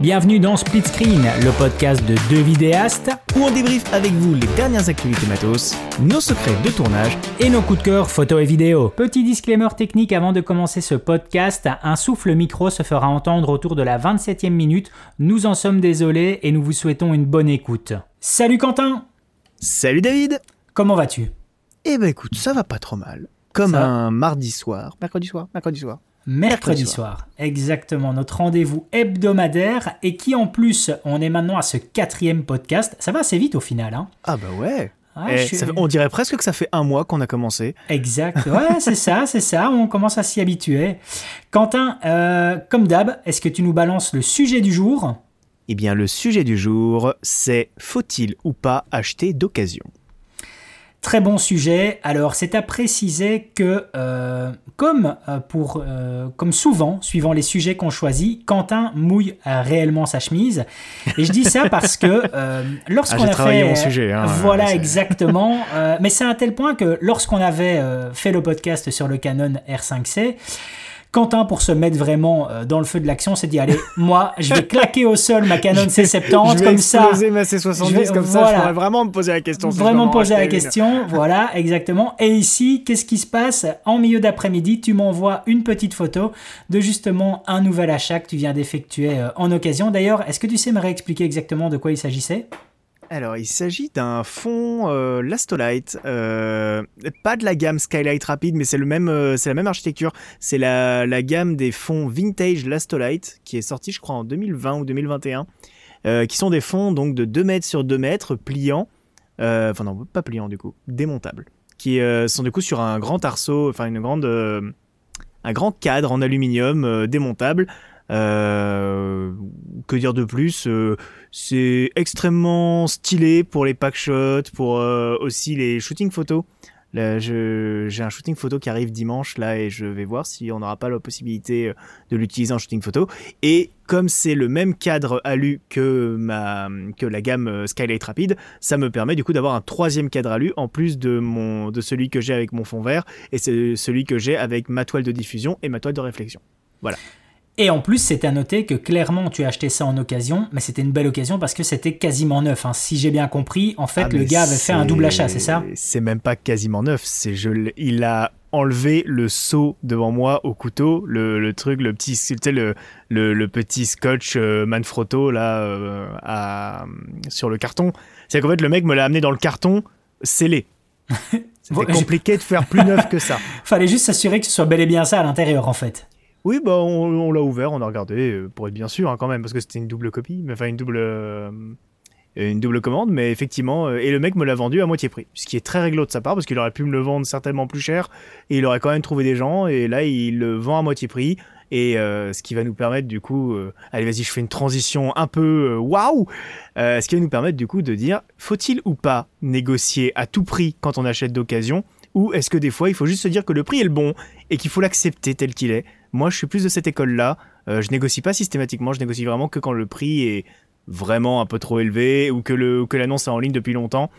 Bienvenue dans Split Screen, le podcast de deux vidéastes où on débriefe avec vous les dernières actualités matos, nos secrets de tournage et nos coups de cœur photos et vidéos. Petit disclaimer technique avant de commencer ce podcast, un souffle micro se fera entendre autour de la 27e minute. Nous en sommes désolés et nous vous souhaitons une bonne écoute. Salut Quentin Salut David Comment vas-tu? Eh ben écoute, ça va pas trop mal. Comme un mardi soir. Mercredi soir Mercredi soir. Mercredi, soir. Exactement, notre rendez-vous hebdomadaire et qui en plus, on est maintenant à ce quatrième podcast. Ça va assez vite au final. Hein ah bah ouais. Eh, on dirait presque que ça fait un mois qu'on a commencé. Exact. Ouais, c'est ça, c'est ça. On commence à s'y habituer. Quentin, euh, comme d'hab, est-ce que tu nous balances le sujet du jour? Eh bien, le sujet du jour, c'est faut-il ou pas acheter d'occasion? Très bon sujet. Alors, c'est à préciser que, euh, comme, euh, pour, euh, comme souvent, suivant les sujets qu'on choisit, Quentin mouille réellement sa chemise. Et je dis ça parce que lorsqu'on ah, a fait, mon sujet, hein, voilà exactement. mais c'est à tel point que lorsqu'on avait fait le podcast sur le Canon R5C. Quentin, pour se mettre vraiment euh, dans le feu de l'action, s'est dit allez, moi, je vais claquer au sol ma Canon C70 je comme ça. Je vais ma C70 comme ça. Je pourrais vraiment me poser la question. vraiment poser la question, voilà, exactement. Et ici, qu'est-ce qui se passe En milieu d'après-midi, tu m'envoies une petite photo de justement un nouvel achat que tu viens d'effectuer euh, en occasion. D'ailleurs, est-ce que tu sais me réexpliquer exactement de quoi il s'agissait? Alors, il s'agit d'un fond euh, Lastolite, euh, pas de la gamme Skylight Rapid, mais euh, c'est la même architecture. C'est la, la, gamme des fonds vintage Lastolite qui est sortie, je crois, en 2020 ou 2021, qui sont des fonds donc de 2 mètres sur 2 mètres, pliants, enfin non, pas pliants du coup, démontables, qui sont du coup sur un grand arceau, enfin une grande, un grand cadre en aluminium démontable. Euh, que dire de plus euh, C'est extrêmement stylé pour les pack shots, pour euh, aussi les shooting photos. J'ai un shooting photo qui arrive dimanche là et je vais voir si on n'aura pas la possibilité de l'utiliser en shooting photo. Et comme c'est le même cadre alu que, ma, que la gamme Skylight Rapide, ça me permet du coup d'avoir un troisième cadre alu en plus de, mon, de celui que j'ai avec mon fond vert et c'est celui que j'ai avec ma toile de diffusion et ma toile de réflexion. Voilà. Et en plus, c'est à noter que clairement, tu as acheté ça en occasion, mais c'était une belle occasion parce que c'était quasiment neuf. Hein. Si j'ai bien compris, en fait, ah, le gars avait fait un double achat, c'est ça? C'est même pas quasiment neuf. C'est je, il a enlevé le seau devant moi au couteau, le, truc, le petit, le, le, le, petit scotch euh, Manfrotto là euh, à, sur le carton. C'est qu'en fait, le mec me l'a amené dans le carton scellé. C'était compliqué de faire plus neuf que ça. Fallait juste s'assurer que ce soit bel et bien ça à l'intérieur, en fait. Oui, bah on, l'a ouvert, on a regardé, euh, pour être bien sûr hein, quand même, parce que c'était une double copie, enfin une double, euh, commande, mais effectivement, euh, et le mec me l'a vendu à moitié prix, ce qui est très réglo de sa part, parce qu'il aurait pu me le vendre certainement plus cher, et il aurait quand même trouvé des gens, et là il le vend à moitié prix, et ce qui va nous permettre du coup, allez vas-y, je fais une transition un peu waouh, ce qui va nous permettre du coup de dire, faut-il ou pas négocier à tout prix quand on achète d'occasion, ou est-ce que des fois il faut juste se dire que le prix est le bon et qu'il faut l'accepter tel qu'il est moi, je suis plus de cette école-là. Euh, je négocie pas systématiquement, je négocie vraiment que quand le prix est vraiment un peu trop élevé ou que le que l'annonce est en ligne depuis longtemps.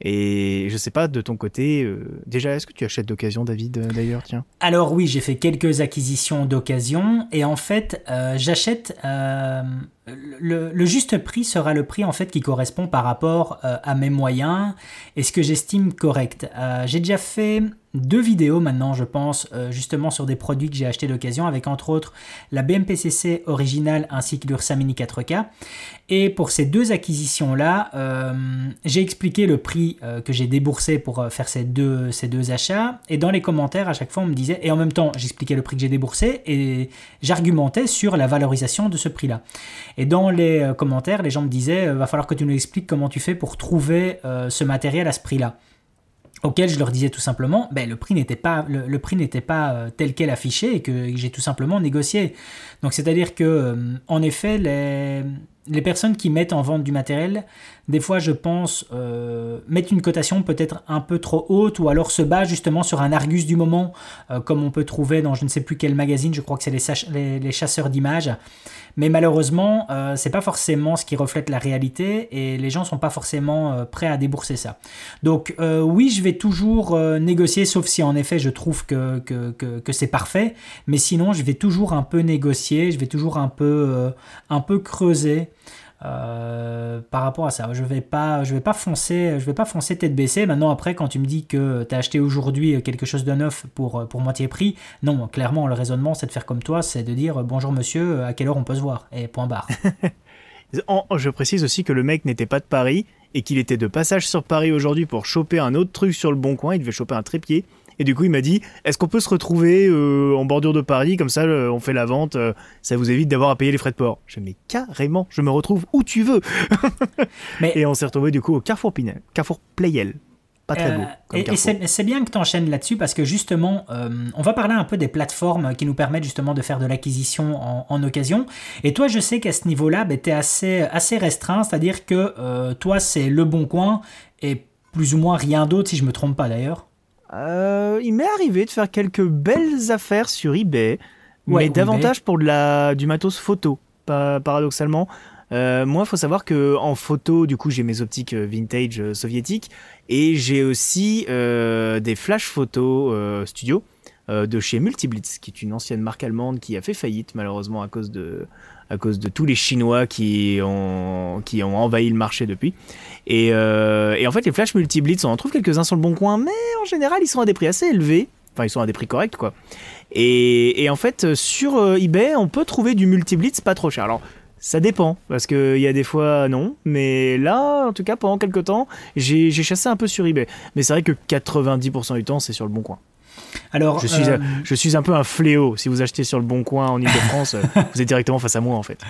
Et je sais pas de ton côté, euh, déjà est-ce que tu achètes d'occasion David euh, d'ailleurs tiens? Alors oui, j'ai fait quelques acquisitions d'occasion et en fait j'achète le, juste prix sera le prix en fait qui correspond par rapport à mes moyens et ce que j'estime correct. j'ai déjà fait deux vidéos maintenant, je pense, euh, justement sur des produits que j'ai achetés d'occasion, avec entre autres la BMPCC originale ainsi que l'Ursa Mini 4K. Et pour ces deux acquisitions-là, euh, j'ai expliqué le prix euh, que j'ai déboursé pour faire ces deux, ces deux achats. Et dans les commentaires, à chaque fois, on me disait, et en même temps, j'expliquais le prix que j'ai déboursé et j'argumentais sur la valorisation de ce prix-là. Et dans les commentaires, les gens me disaient, va falloir que tu nous expliques comment tu fais pour trouver ce matériel à ce prix-là auquel je leur disais tout simplement, ben, le prix n'était pas, le, prix n'était pas euh, tel qu'elle affiché et que j'ai tout simplement négocié. Donc c'est-à-dire que, euh, en effet, les, les, personnes qui mettent en vente du matériel, des fois, je pense, euh, mettent une cotation peut-être un peu trop haute ou alors se basent justement sur un argus du moment, comme on peut trouver dans je ne sais plus quel magazine, je crois que c'est les, les, chasseurs d'images. Mais malheureusement, euh, c'est pas forcément ce qui reflète la réalité et les gens sont pas forcément euh, prêts à débourser ça. Donc euh, oui, je vais toujours négocier, sauf si en effet je trouve que, c'est parfait, mais sinon je vais toujours un peu négocier, je vais toujours un peu creuser. Euh, par rapport à ça. Je vais pas, je vais pas foncer, je vais pas foncer tête baissée. Maintenant après, quand tu me dis que tu as acheté aujourd'hui quelque chose de neuf pour, pour moitié prix, non, clairement le raisonnement c'est de faire comme toi, c'est de dire bonjour monsieur, à quelle heure on peut se voir? Et point barre. je précise aussi que le mec n'était pas de Paris et qu'il était de passage sur Paris aujourd'hui pour choper un autre truc sur le bon coin. Il devait choper un trépied et du coup, il m'a dit Est-ce qu'on peut se retrouver euh, en bordure de Paris Comme ça, euh, on fait la vente. Euh, ça vous évite d'avoir à payer les frais de port. Je Mais carrément, je me retrouve où tu veux. Et on s'est retrouvé du coup au Carrefour Pinel, Carrefour Playel. Pas très beau. et, c'est bien que tu enchaînes là-dessus parce que justement, on va parler un peu des plateformes qui nous permettent justement de faire de l'acquisition en, occasion. Et toi, je sais qu'à ce niveau-là, ben, tu es assez, assez restreint, c'est-à-dire que toi, c'est le bon coin et plus ou moins rien d'autre, si je me trompe pas d'ailleurs. Euh, il m'est arrivé de faire quelques belles affaires sur eBay, mais davantage pour de la, du matos photo, paradoxalement. Euh, moi, il faut savoir que en photo, du coup, j'ai mes optiques euh, vintage soviétiques et j'ai aussi des flash photos studio de chez Multiblitz, qui est une ancienne marque allemande qui a fait faillite malheureusement à cause de, à cause de tous les Chinois qui ont, qui ont envahi le marché depuis. Et, euh, et en fait, les flash multi-blitz, on en trouve quelques-uns sur le bon coin, mais en général, ils sont à des prix assez élevés. Enfin, ils sont à des prix corrects, quoi. Et, et en fait, sur euh, eBay, on peut trouver du multi-blitz pas trop cher. Alors, ça dépend, parce qu'il y a des fois non, mais là, en tout cas, pendant quelques temps, j'ai chassé un peu sur eBay. Mais c'est vrai que 90% du temps, c'est sur le bon coin. Alors, je suis, euh, je suis un peu un fléau. Si vous achetez sur le Bon Coin en Ile-de-France, vous êtes directement face à moi en fait.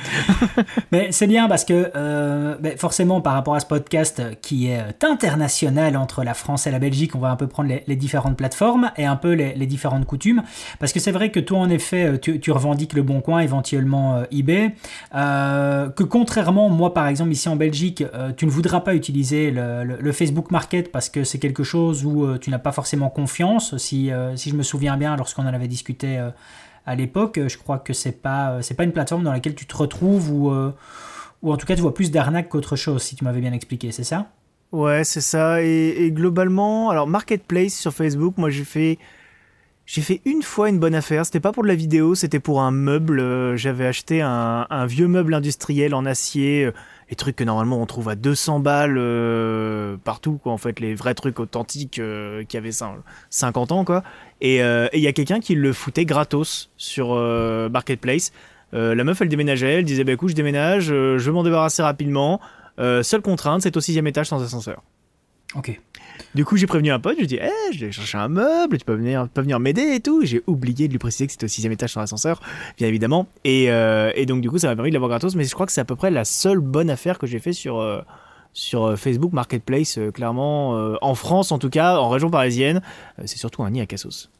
Mais c'est bien parce que euh, ben, forcément, par rapport à ce podcast qui est international entre la France et la Belgique, on va un peu prendre les, différentes plateformes et un peu les, différentes coutumes. Parce que c'est vrai que toi, en effet, tu, revendiques le Bon Coin, éventuellement euh, eBay. que contrairement, moi par exemple, ici en Belgique, tu ne voudras pas utiliser le, Facebook Market parce que c'est quelque chose où tu n'as pas forcément confiance. Si, si je me souviens bien, lorsqu'on en avait discuté euh, à l'époque, je crois que c'est pas, euh, c'est pas une plateforme dans laquelle tu te retrouves ou, euh, ou en tout cas tu vois plus d'arnaques qu'autre chose, si tu m'avais bien expliqué, c'est ça? Ouais, c'est ça. Et, globalement, alors Marketplace sur Facebook, moi j'ai fait. J'ai fait une fois une bonne affaire, c'était pas pour de la vidéo, c'était pour un meuble. J'avais acheté un, vieux meuble industriel en acier les trucs que normalement on trouve à 200 balles euh, partout, quoi, en fait, les vrais trucs authentiques euh, qui avaient 50 ans, quoi. Euh, et il y a quelqu'un qui le foutait gratos sur Marketplace. la meuf, elle déménageait, elle disait, bah écoute, je déménage, je veux m'en débarrasser rapidement. seule contrainte, c'est au sixième étage sans ascenseur. Ok. Du coup, j'ai prévenu un pote, je lui ai dit, hey, je vais chercher un meuble, tu peux venir, peux venir m'aider et tout. J'ai oublié de lui préciser que c'était au sixième étage sans ascenseur, bien évidemment. Et, euh, et donc, du coup, ça m'a permis de l'avoir gratos, mais je crois que c'est à peu près la seule bonne affaire que j'ai fait sur, euh, sur euh, Facebook Marketplace, clairement. en France, en tout cas, en région parisienne, c'est surtout un nid à cassos.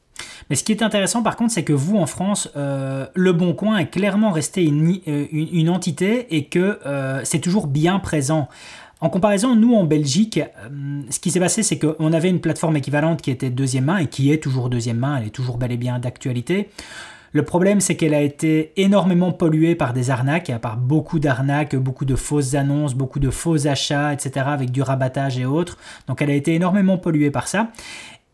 Mais ce qui est intéressant par contre, c'est que vous en France, Le Bon Coin est clairement resté une, une entité et que c'est toujours bien présent. En comparaison, nous en Belgique, euh, ce qui s'est passé, c'est qu'on avait une plateforme équivalente qui était deuxième main et qui est toujours deuxième main, elle est toujours bel et bien d'actualité. Le problème, c'est qu'elle a été énormément polluée par des arnaques, par beaucoup d'arnaques, beaucoup de fausses annonces, beaucoup de faux achats, etc., avec du rabattage et autres. Donc elle a été énormément polluée par ça.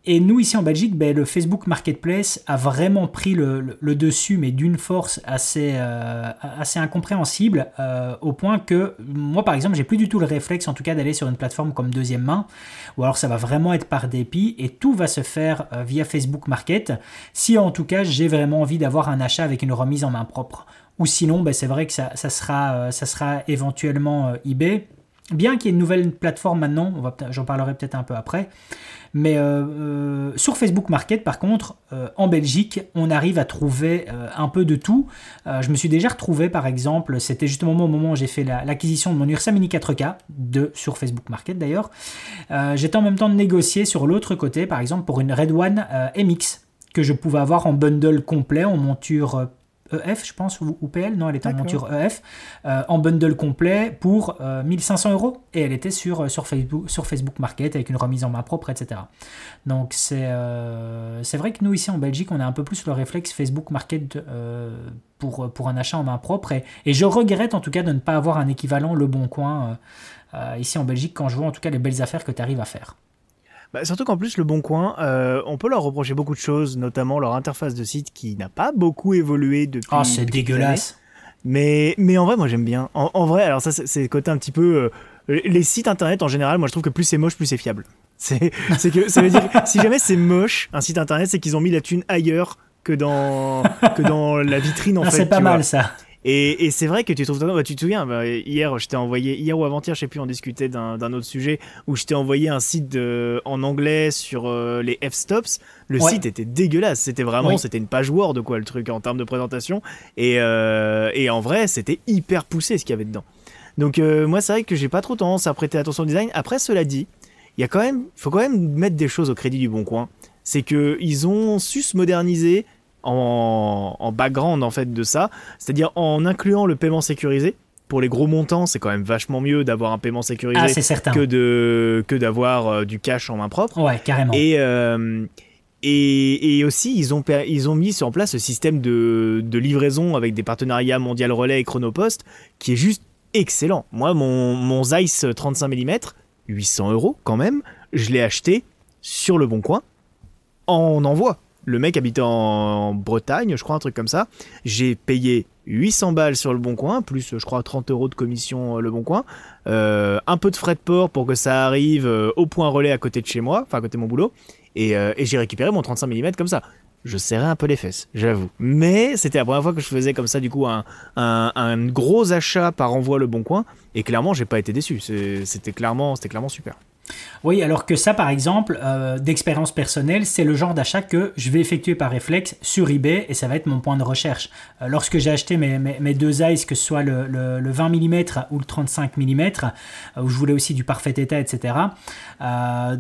Et nous, ici en Belgique, ben, le Facebook Marketplace a vraiment pris le, dessus, mais d'une force assez, euh, assez incompréhensible, euh, au point que moi, par exemple, j'ai plus du tout le réflexe, en tout cas, d'aller sur une plateforme comme Deuxième Main, ou alors ça va vraiment être par dépit, et tout va se faire euh, via Facebook Market, si en tout cas j'ai vraiment envie d'avoir un achat avec une remise en main propre. Ou sinon, ben, c'est vrai que ça, sera, ça sera éventuellement eBay. Bien qu'il y ait une nouvelle plateforme maintenant, j'en parlerai peut-être un peu après, mais euh, euh, sur Facebook Market, par contre, euh, en Belgique, on arrive à trouver un peu de tout. je me suis déjà retrouvé, par exemple, c'était justement au moment où j'ai fait l'acquisition de mon Ursa Mini 4K, de, sur Facebook Market d'ailleurs. J'étais en même temps de négocier sur l'autre côté, par exemple, pour une Red One MX, que je pouvais avoir en bundle complet, en monture EF, je pense, ou, PL. Non, elle était en monture EF, en bundle complet pour 1500 euros. Et elle était sur, sur, Facebook, sur Facebook Market avec une remise en main propre, etc. Donc c'est c'est vrai que nous, ici en Belgique, on a un peu plus le réflexe Facebook Market pour, pour un achat en main propre. Et, et, je regrette en tout cas de ne pas avoir un équivalent Le Bon Coin ici en Belgique quand je vois en tout cas les belles affaires que tu arrives à faire. Bah, surtout qu'en plus, Le Bon Coin, euh, on peut leur reprocher beaucoup de choses, notamment leur interface de site qui n'a pas beaucoup évolué depuis. Oh, c'est dégueulasse. Mais, mais en vrai, moi j'aime bien. En, vrai, alors ça, c'est le côté un petit peu. Euh, les sites internet en général, moi je trouve que plus c'est moche, plus c'est fiable. C'est que ça veut dire si jamais c'est moche, un site internet, c'est qu'ils ont mis la thune ailleurs que dans, que dans la vitrine en ah, fait. C'est pas mal ça. Et, c'est vrai que tu trouves bah, tu te souviens, bah, hier, je t'ai envoyé, hier ou avant-hier, je sais plus, on discutait d'un autre sujet où je t'ai envoyé un site en anglais sur euh, les f-stops. Le site était dégueulasse. C'était vraiment, c'était une page Word, quoi, le truc en termes de présentation. Et, euh, et en vrai, c'était hyper poussé ce qu'il y avait dedans. Donc, euh, moi, c'est vrai que j'ai pas trop tendance à prêter attention au design. Après, cela dit, il y a quand même, faut quand même mettre des choses au crédit du bon coin. C'est que ils ont su se moderniser en, background en fait de ça, c'est-à-dire en incluant le paiement sécurisé. Pour les gros montants, c'est quand même vachement mieux d'avoir un paiement sécurisé ah, que de que d'avoir euh, du cash en main propre. Ouais, carrément. Et euh, et, et, aussi, ils ont, ils ont mis en place ce système de, de livraison avec des partenariats Mondial Relais et Chronopost qui est juste excellent. Moi, mon, mon Zeiss 35 mm, 800 euros quand même, je l'ai acheté sur le bon coin en envoi. Le mec habitait en Bretagne, je crois, un truc comme ça. J'ai payé 800 balles sur le Bon Coin, plus je crois 30 euros de commission euh, le Bon Coin. Euh, un peu de frais de port pour que ça arrive euh, au point relais à côté de chez moi, enfin à côté de mon boulot. Et, j'ai récupéré mon 35 mm comme ça. Je serrais un peu les fesses, j'avoue. Mais c'était la première fois que je faisais comme ça, du coup, un, gros achat par envoi le Bon Coin. Et clairement, j'ai pas été déçu. C'était clairement super. Oui, alors que ça, par exemple, euh, d'expérience personnelle, c'est le genre d'achat que je vais effectuer par réflexe sur eBay et ça va être mon point de recherche. Euh, lorsque j'ai acheté mes, mes, deux eyes, que ce soit le, le, 20 mm ou le 35 mm, euh, où je voulais aussi du parfait état, etc.,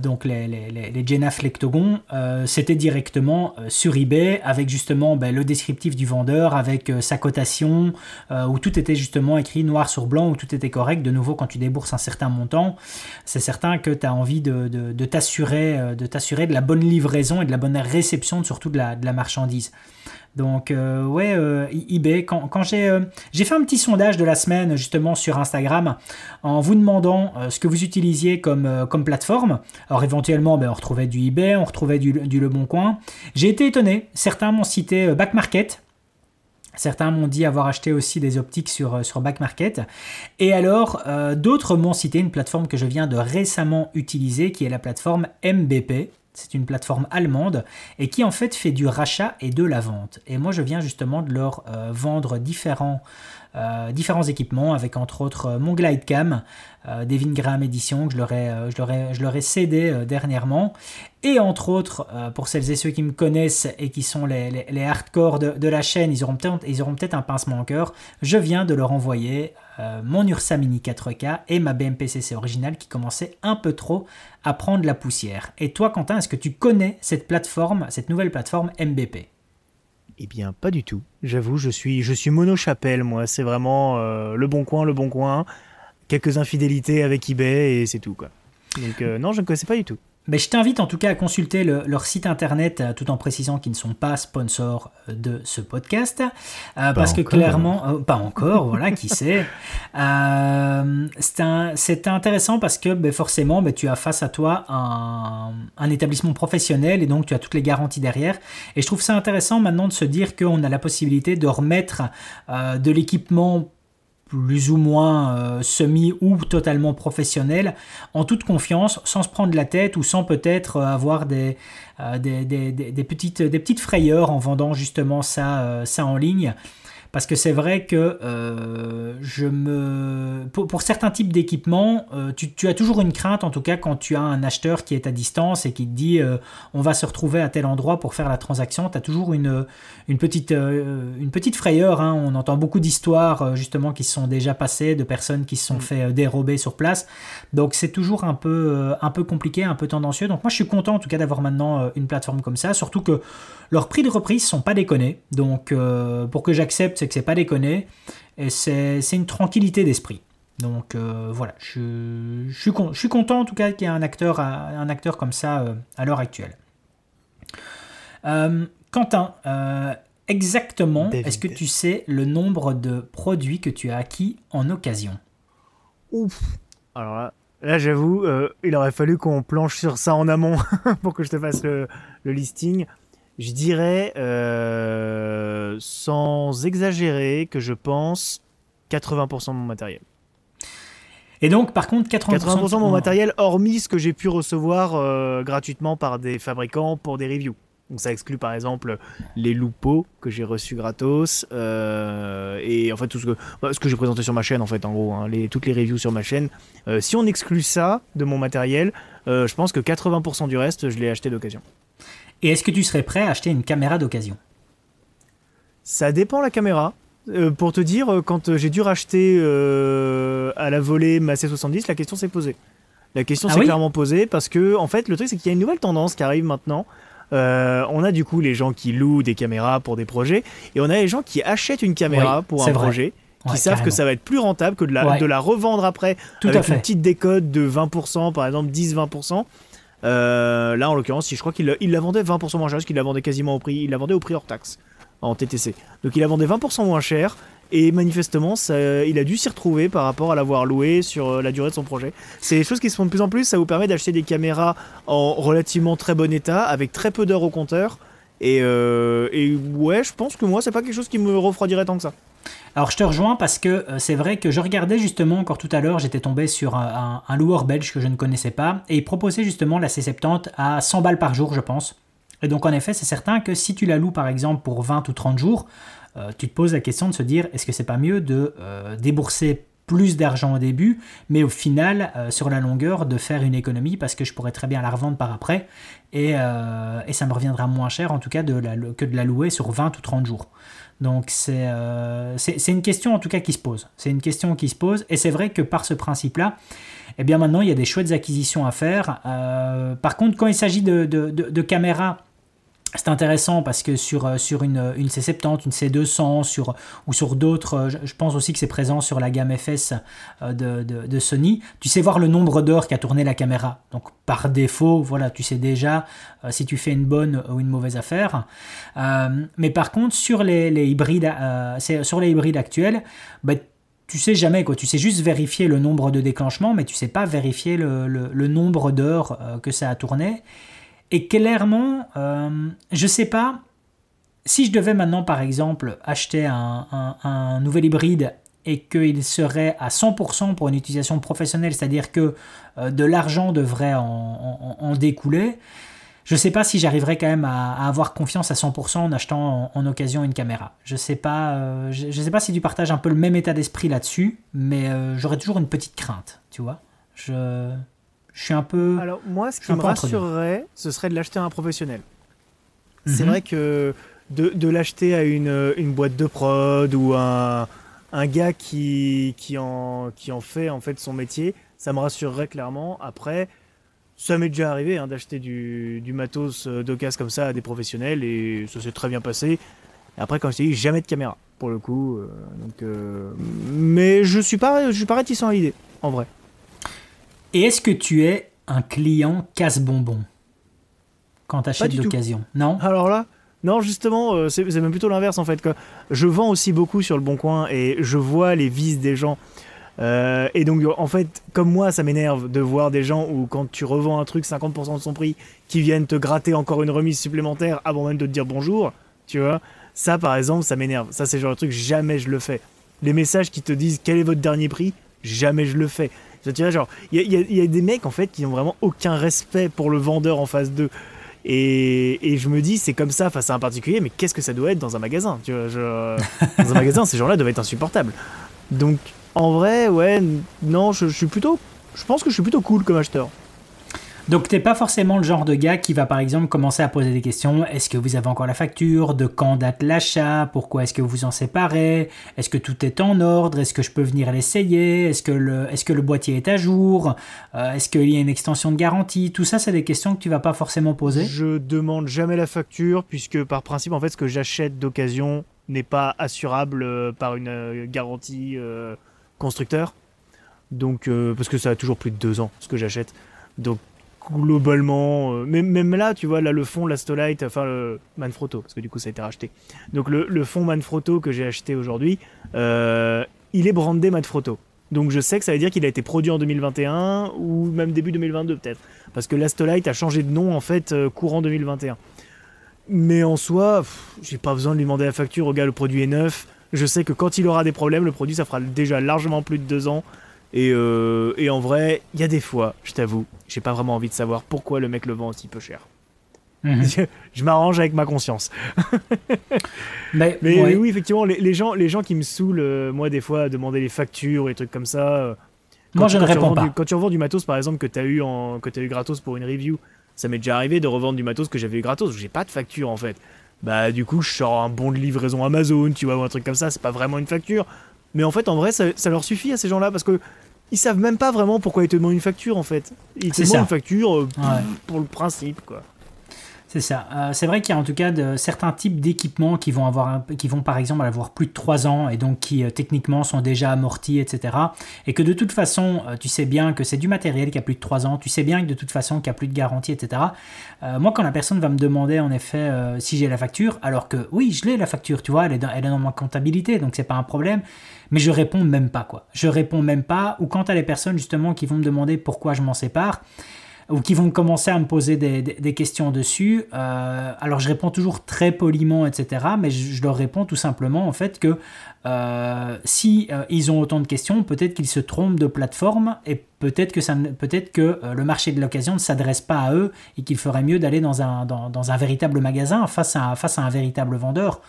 donc les, les, les Jenna Flectogon, c'était directement sur eBay avec justement ben, le descriptif du vendeur, avec sa cotation, où tout était justement écrit noir sur blanc, où tout était correct. De nouveau, quand tu débourses un certain montant, c'est certain que tu as envie de, de, t'assurer euh, de t'assurer de la bonne livraison et de la bonne réception surtout de la, de la marchandise. Donc euh, ouais, euh, eBay, quand, quand j'ai fait un petit sondage de la semaine justement sur Instagram en vous demandant ce que vous utilisiez comme, comme plateforme. Alors éventuellement, ben, on retrouvait du eBay, on retrouvait du, du Le Bon Coin. J'ai été étonné, certains m'ont cité Back Market. Certains m'ont dit avoir acheté aussi des optiques sur, euh, sur Back Market. Et alors, euh, d'autres m'ont cité une plateforme que je viens de récemment utiliser, qui est la plateforme MBP. C'est une plateforme allemande et qui en fait fait du rachat et de la vente. Et moi, je viens justement de leur euh, vendre différents, différents équipements, avec entre autres mon Glidecam, euh, Devin Graham Edition que je leur ai, cédé dernièrement. Et entre autres, euh, pour celles et ceux qui me connaissent et qui sont les, les, hardcore de, la chaîne, ils auront peut-être un pincement au cœur. Je viens de leur envoyer euh, mon Ursa Mini 4K et ma BMPCC originale qui commençait un peu trop à prendre la poussière. Et toi, Quentin, est-ce que tu connais cette plateforme, cette nouvelle plateforme MBP eh bien, pas du tout. J'avoue, je suis, je suis mono chapelle, moi. C'est vraiment euh, le bon coin, le bon coin. Quelques infidélités avec eBay et c'est tout, quoi. Donc, non, je ne connaissais pas du tout. Mais je t'invite en tout cas à consulter leur site internet euh, tout en précisant qu'ils ne sont pas sponsors euh, de ce podcast. Euh, parce que clairement, pas encore, voilà, qui sait. c'est intéressant parce que ben, forcément, ben, tu as face à toi un, un, établissement professionnel et donc tu as toutes les garanties derrière. Et je trouve ça intéressant maintenant de se dire qu'on a la possibilité de remettre de l'équipement plus ou moins euh, semi ou totalement professionnel, en toute confiance, sans se prendre la tête ou sans peut-être euh, avoir des, euh, des, des, petites, des petites frayeurs en vendant justement ça, ça en ligne. Parce que c'est vrai que euh, je me pour, certains types d'équipements, euh, tu, as toujours une crainte, en tout cas quand tu as un acheteur qui est à distance et qui te dit euh, on va se retrouver à tel endroit pour faire la transaction, tu as toujours une, une, petite, une petite frayeur. Hein. On entend beaucoup d'histoires justement qui se sont déjà passées, de personnes qui se sont mm. fait dérober sur place. Donc c'est toujours un peu, un peu compliqué, un peu tendancieux. Donc moi je suis content en tout cas d'avoir maintenant une plateforme comme ça, surtout que leurs prix de reprise sont pas déconnés. Donc pour que j'accepte c'est que c'est pas déconné, et c'est une tranquillité d'esprit. Donc euh, voilà, je, je, suis je, suis content en tout cas qu'il y ait un acteur, un acteur comme ça euh, à l'heure actuelle. Euh, Quentin, exactement, est-ce que tu sais le nombre de produits que tu as acquis en occasion? Ouf Alors là, là j'avoue, il aurait fallu qu'on planche sur ça en amont pour que je te fasse le, le listing je dirais, euh, sans exagérer, que je pense 80% de mon matériel. Et donc, par contre, 80%, de mon matériel, hormis ce que j'ai pu recevoir euh, gratuitement par des fabricants pour des reviews. Donc ça exclut par exemple les loupeaux que j'ai reçus gratos euh, et en fait tout ce que, bah, ce que j'ai présenté sur ma chaîne en fait en gros, hein, les, toutes les reviews sur ma chaîne. si on exclut ça de mon matériel, je pense que 80% du reste je l'ai acheté d'occasion. Et est-ce que tu serais prêt à acheter une caméra d'occasion? Ça dépend la caméra. Euh, pour te dire, euh, quand euh, j'ai dû racheter à la volée ma C70, la question s'est posée. La question ah s'est clairement posée parce que, en fait, le truc, c'est qu'il y a une nouvelle tendance qui arrive maintenant. on a du coup les gens qui louent des caméras pour des projets et on a les gens qui achètent une caméra pour un projet qui savent que ça va être plus rentable que de la, de la revendre après Tout avec une petite décote de 20%, par exemple 10-20%. Euh, là, en l'occurrence, je crois qu'il la vendait 20% moins cher, parce qu'il la vendait quasiment au prix, il la vendait au prix hors taxe en TTC. Donc il la vendait 20% moins cher. Et manifestement, il a dû s'y retrouver par rapport à l'avoir loué sur euh, la durée de son projet. C'est des choses qui se font de plus en plus. Ça vous permet d'acheter des caméras en relativement très bon état, avec très peu d'heures au compteur. Et, euh, et ouais, je pense que moi, c'est pas quelque chose qui me refroidirait tant que ça. Alors je te rejoins parce que euh, c'est vrai que je regardais justement encore tout à l'heure, j'étais tombé sur un, loueur belge que je ne connaissais pas et il proposait justement la C70 à 100 balles par jour je pense. Et donc en effet c'est certain que si tu la loues par exemple pour 20 ou 30 jours, euh, tu te poses la question de se dire est-ce que c'est pas mieux de euh, débourser plus d'argent au début, mais au final, sur la longueur, de faire une économie parce que je pourrais très bien la revendre par après et, ça me reviendra moins cher en tout cas que de la louer sur 20 ou 30 jours. Donc euh, c'est une question en tout cas qui se pose. C'est une question qui se pose et c'est vrai que par ce principe-là, eh bien maintenant il y a des chouettes acquisitions à faire. Euh, par contre, quand il s'agit de, caméras c'est intéressant parce que sur, euh, une, une C70, une C200 sur, ou sur d'autres, euh, je pense aussi que c'est présent sur la gamme FS euh, de, Sony, tu sais voir le nombre d'heures qu'a tourné la caméra. Donc par défaut, voilà, tu sais déjà si tu fais une bonne ou une mauvaise affaire. mais par contre, sur les, hybrides, actuels, bah, tu sais jamais quoi, tu sais juste vérifier le nombre de déclenchements, mais tu sais pas vérifier le nombre d'heures que ça a tourné. Et clairement, euh, je sais pas, si je devais maintenant par exemple acheter un, nouvel hybride et qu'il serait à 100% pour une utilisation professionnelle, c'est-à-dire que euh, de l'argent devrait en, découler, je ne sais pas si j'arriverais quand même à, avoir confiance à 100% en achetant en, occasion une caméra. Je ne sais, pas, euh, je, sais pas si tu partages un peu le même état d'esprit là-dessus, mais j'aurais toujours une petite crainte, tu vois. Je, je suis un peu. Alors, moi, ce qui me rassurerait, ce serait de l'acheter à un professionnel. C'est mhm. vrai que de, de l'acheter à une, une, boîte de prod ou un, un gars qui, qui, en, qui en fait en fait son métier, ça me rassurerait clairement. Après, ça m'est déjà arrivé hein, d'acheter du, du matos euh, d'occasion comme ça à des professionnels et ça s'est très bien passé. après, quand je t'ai dit, jamais de caméra pour le coup. Euh, donc, euh, mais je suis pas, je suis pas réticent à l'idée, en vrai. Et est-ce que tu es un client casse-bonbon quand tu achètes d'occasion Non? Alors là, non, justement, euh, c'est même plutôt l'inverse en fait. Je vends aussi beaucoup sur le bon coin et je vois les vices des gens. Euh, et donc, en fait, comme moi, ça m'énerve de voir des gens où, quand tu revends un truc 50% de son prix, qui viennent te gratter encore une remise supplémentaire avant même de te dire bonjour, tu vois. Ça, par exemple, ça m'énerve. Ça, c'est le genre de truc, jamais je le fais. Les messages qui te disent quel est votre dernier prix, jamais je le fais. Je genre, il y, a des mecs en fait qui n'ont vraiment aucun respect pour le vendeur en face d'eux. Et, je me dis, c'est comme ça face à un particulier, mais qu'est-ce que ça doit être dans un magasin tu vois, Dans un magasin, ces gens-là doivent être insupportables. Donc, en vrai, ouais, non, je, je suis plutôt. Je pense que je suis plutôt cool comme acheteur. Donc t'es pas forcément le genre de gars qui va par exemple commencer à poser des questions. Est-ce que vous avez encore la facture? De quand date l'achat? Pourquoi est-ce que vous en séparez? Est-ce que tout est en ordre? Est-ce que je peux venir l'essayer? Est-ce que le est-ce que le boîtier est à jour? Euh, Est-ce qu'il y a une extension de garantie? Tout ça, c'est des questions que tu vas pas forcément poser. Je demande jamais la facture puisque par principe, en fait, ce que j'achète d'occasion n'est pas assurable euh, par une euh, garantie constructeur. Donc parce que ça a toujours plus de deux ans ce que j'achète. Donc globalement, euh, même, là, tu vois, là, le fond Lastolite, enfin le Manfrotto, parce que du coup ça a été racheté. Donc le, le fond Manfrotto que j'ai acheté aujourd'hui, euh, il est brandé Manfrotto. Donc je sais que ça veut dire qu'il a été produit en 2021 ou même début 2022 peut-être. Parce que l'Astolite a changé de nom en fait euh, courant 2021. Mais en soi, j'ai pas besoin de lui demander la facture au gars, le produit est neuf. Je sais que quand il aura des problèmes, le produit ça fera déjà largement plus de deux ans. Euh, et, en vrai, il y a des fois, je t'avoue, j'ai pas vraiment envie de savoir pourquoi le mec le vend aussi peu cher. Mhm. je, m'arrange avec ma conscience. Mais, oui, effectivement, les, gens, les gens qui me saoulent, euh, moi, des fois, à demander les factures et trucs comme ça. Euh, moi, je ne réponds pas. quand tu revends du matos, par exemple, que tu as, eu en, que as eu gratos pour une review, ça m'est déjà arrivé de revendre du matos que j'avais eu gratos. J'ai pas de facture en fait. Bah, du coup, je sors un bon de livraison Amazon, tu vois, ou un truc comme ça. C'est pas vraiment une facture. Mais en fait, en vrai, ça, leur suffit à ces gens-là parce que ils savent même pas vraiment pourquoi ils te demandent une facture en fait. Ils te demandent une facture euh, pour le principe quoi. C'est ça. Euh, c'est vrai qu'il y a en tout cas de, certains types d'équipements qui vont avoir, qui vont par exemple avoir plus de 3 ans et donc qui euh, techniquement sont déjà amortis, etc. Et que de toute façon, tu sais bien que c'est du matériel qui a plus de 3 ans, tu sais bien que de toute façon qu'il n'y a plus de garantie, etc. moi, quand la personne va me demander en effet si j'ai la facture, alors que oui, je l'ai la facture, tu vois, elle est dans, elle ma comptabilité, donc c'est pas un problème mais je réponds même pas quoi. Je réponds même pas. Ou quand à les personnes justement qui vont me demander pourquoi je m'en sépare, ou qui vont commencer à me poser des, questions dessus, euh, alors je réponds toujours très poliment, etc. Mais je, leur réponds tout simplement en fait que euh, si euh, ils ont autant de questions, peut-être qu'ils se trompent de plateforme et peut-être que, ça, que le marché de l'occasion ne s'adresse pas à eux et qu'il ferait mieux d'aller dans un, dans, un véritable magasin face à, face à un véritable vendeur.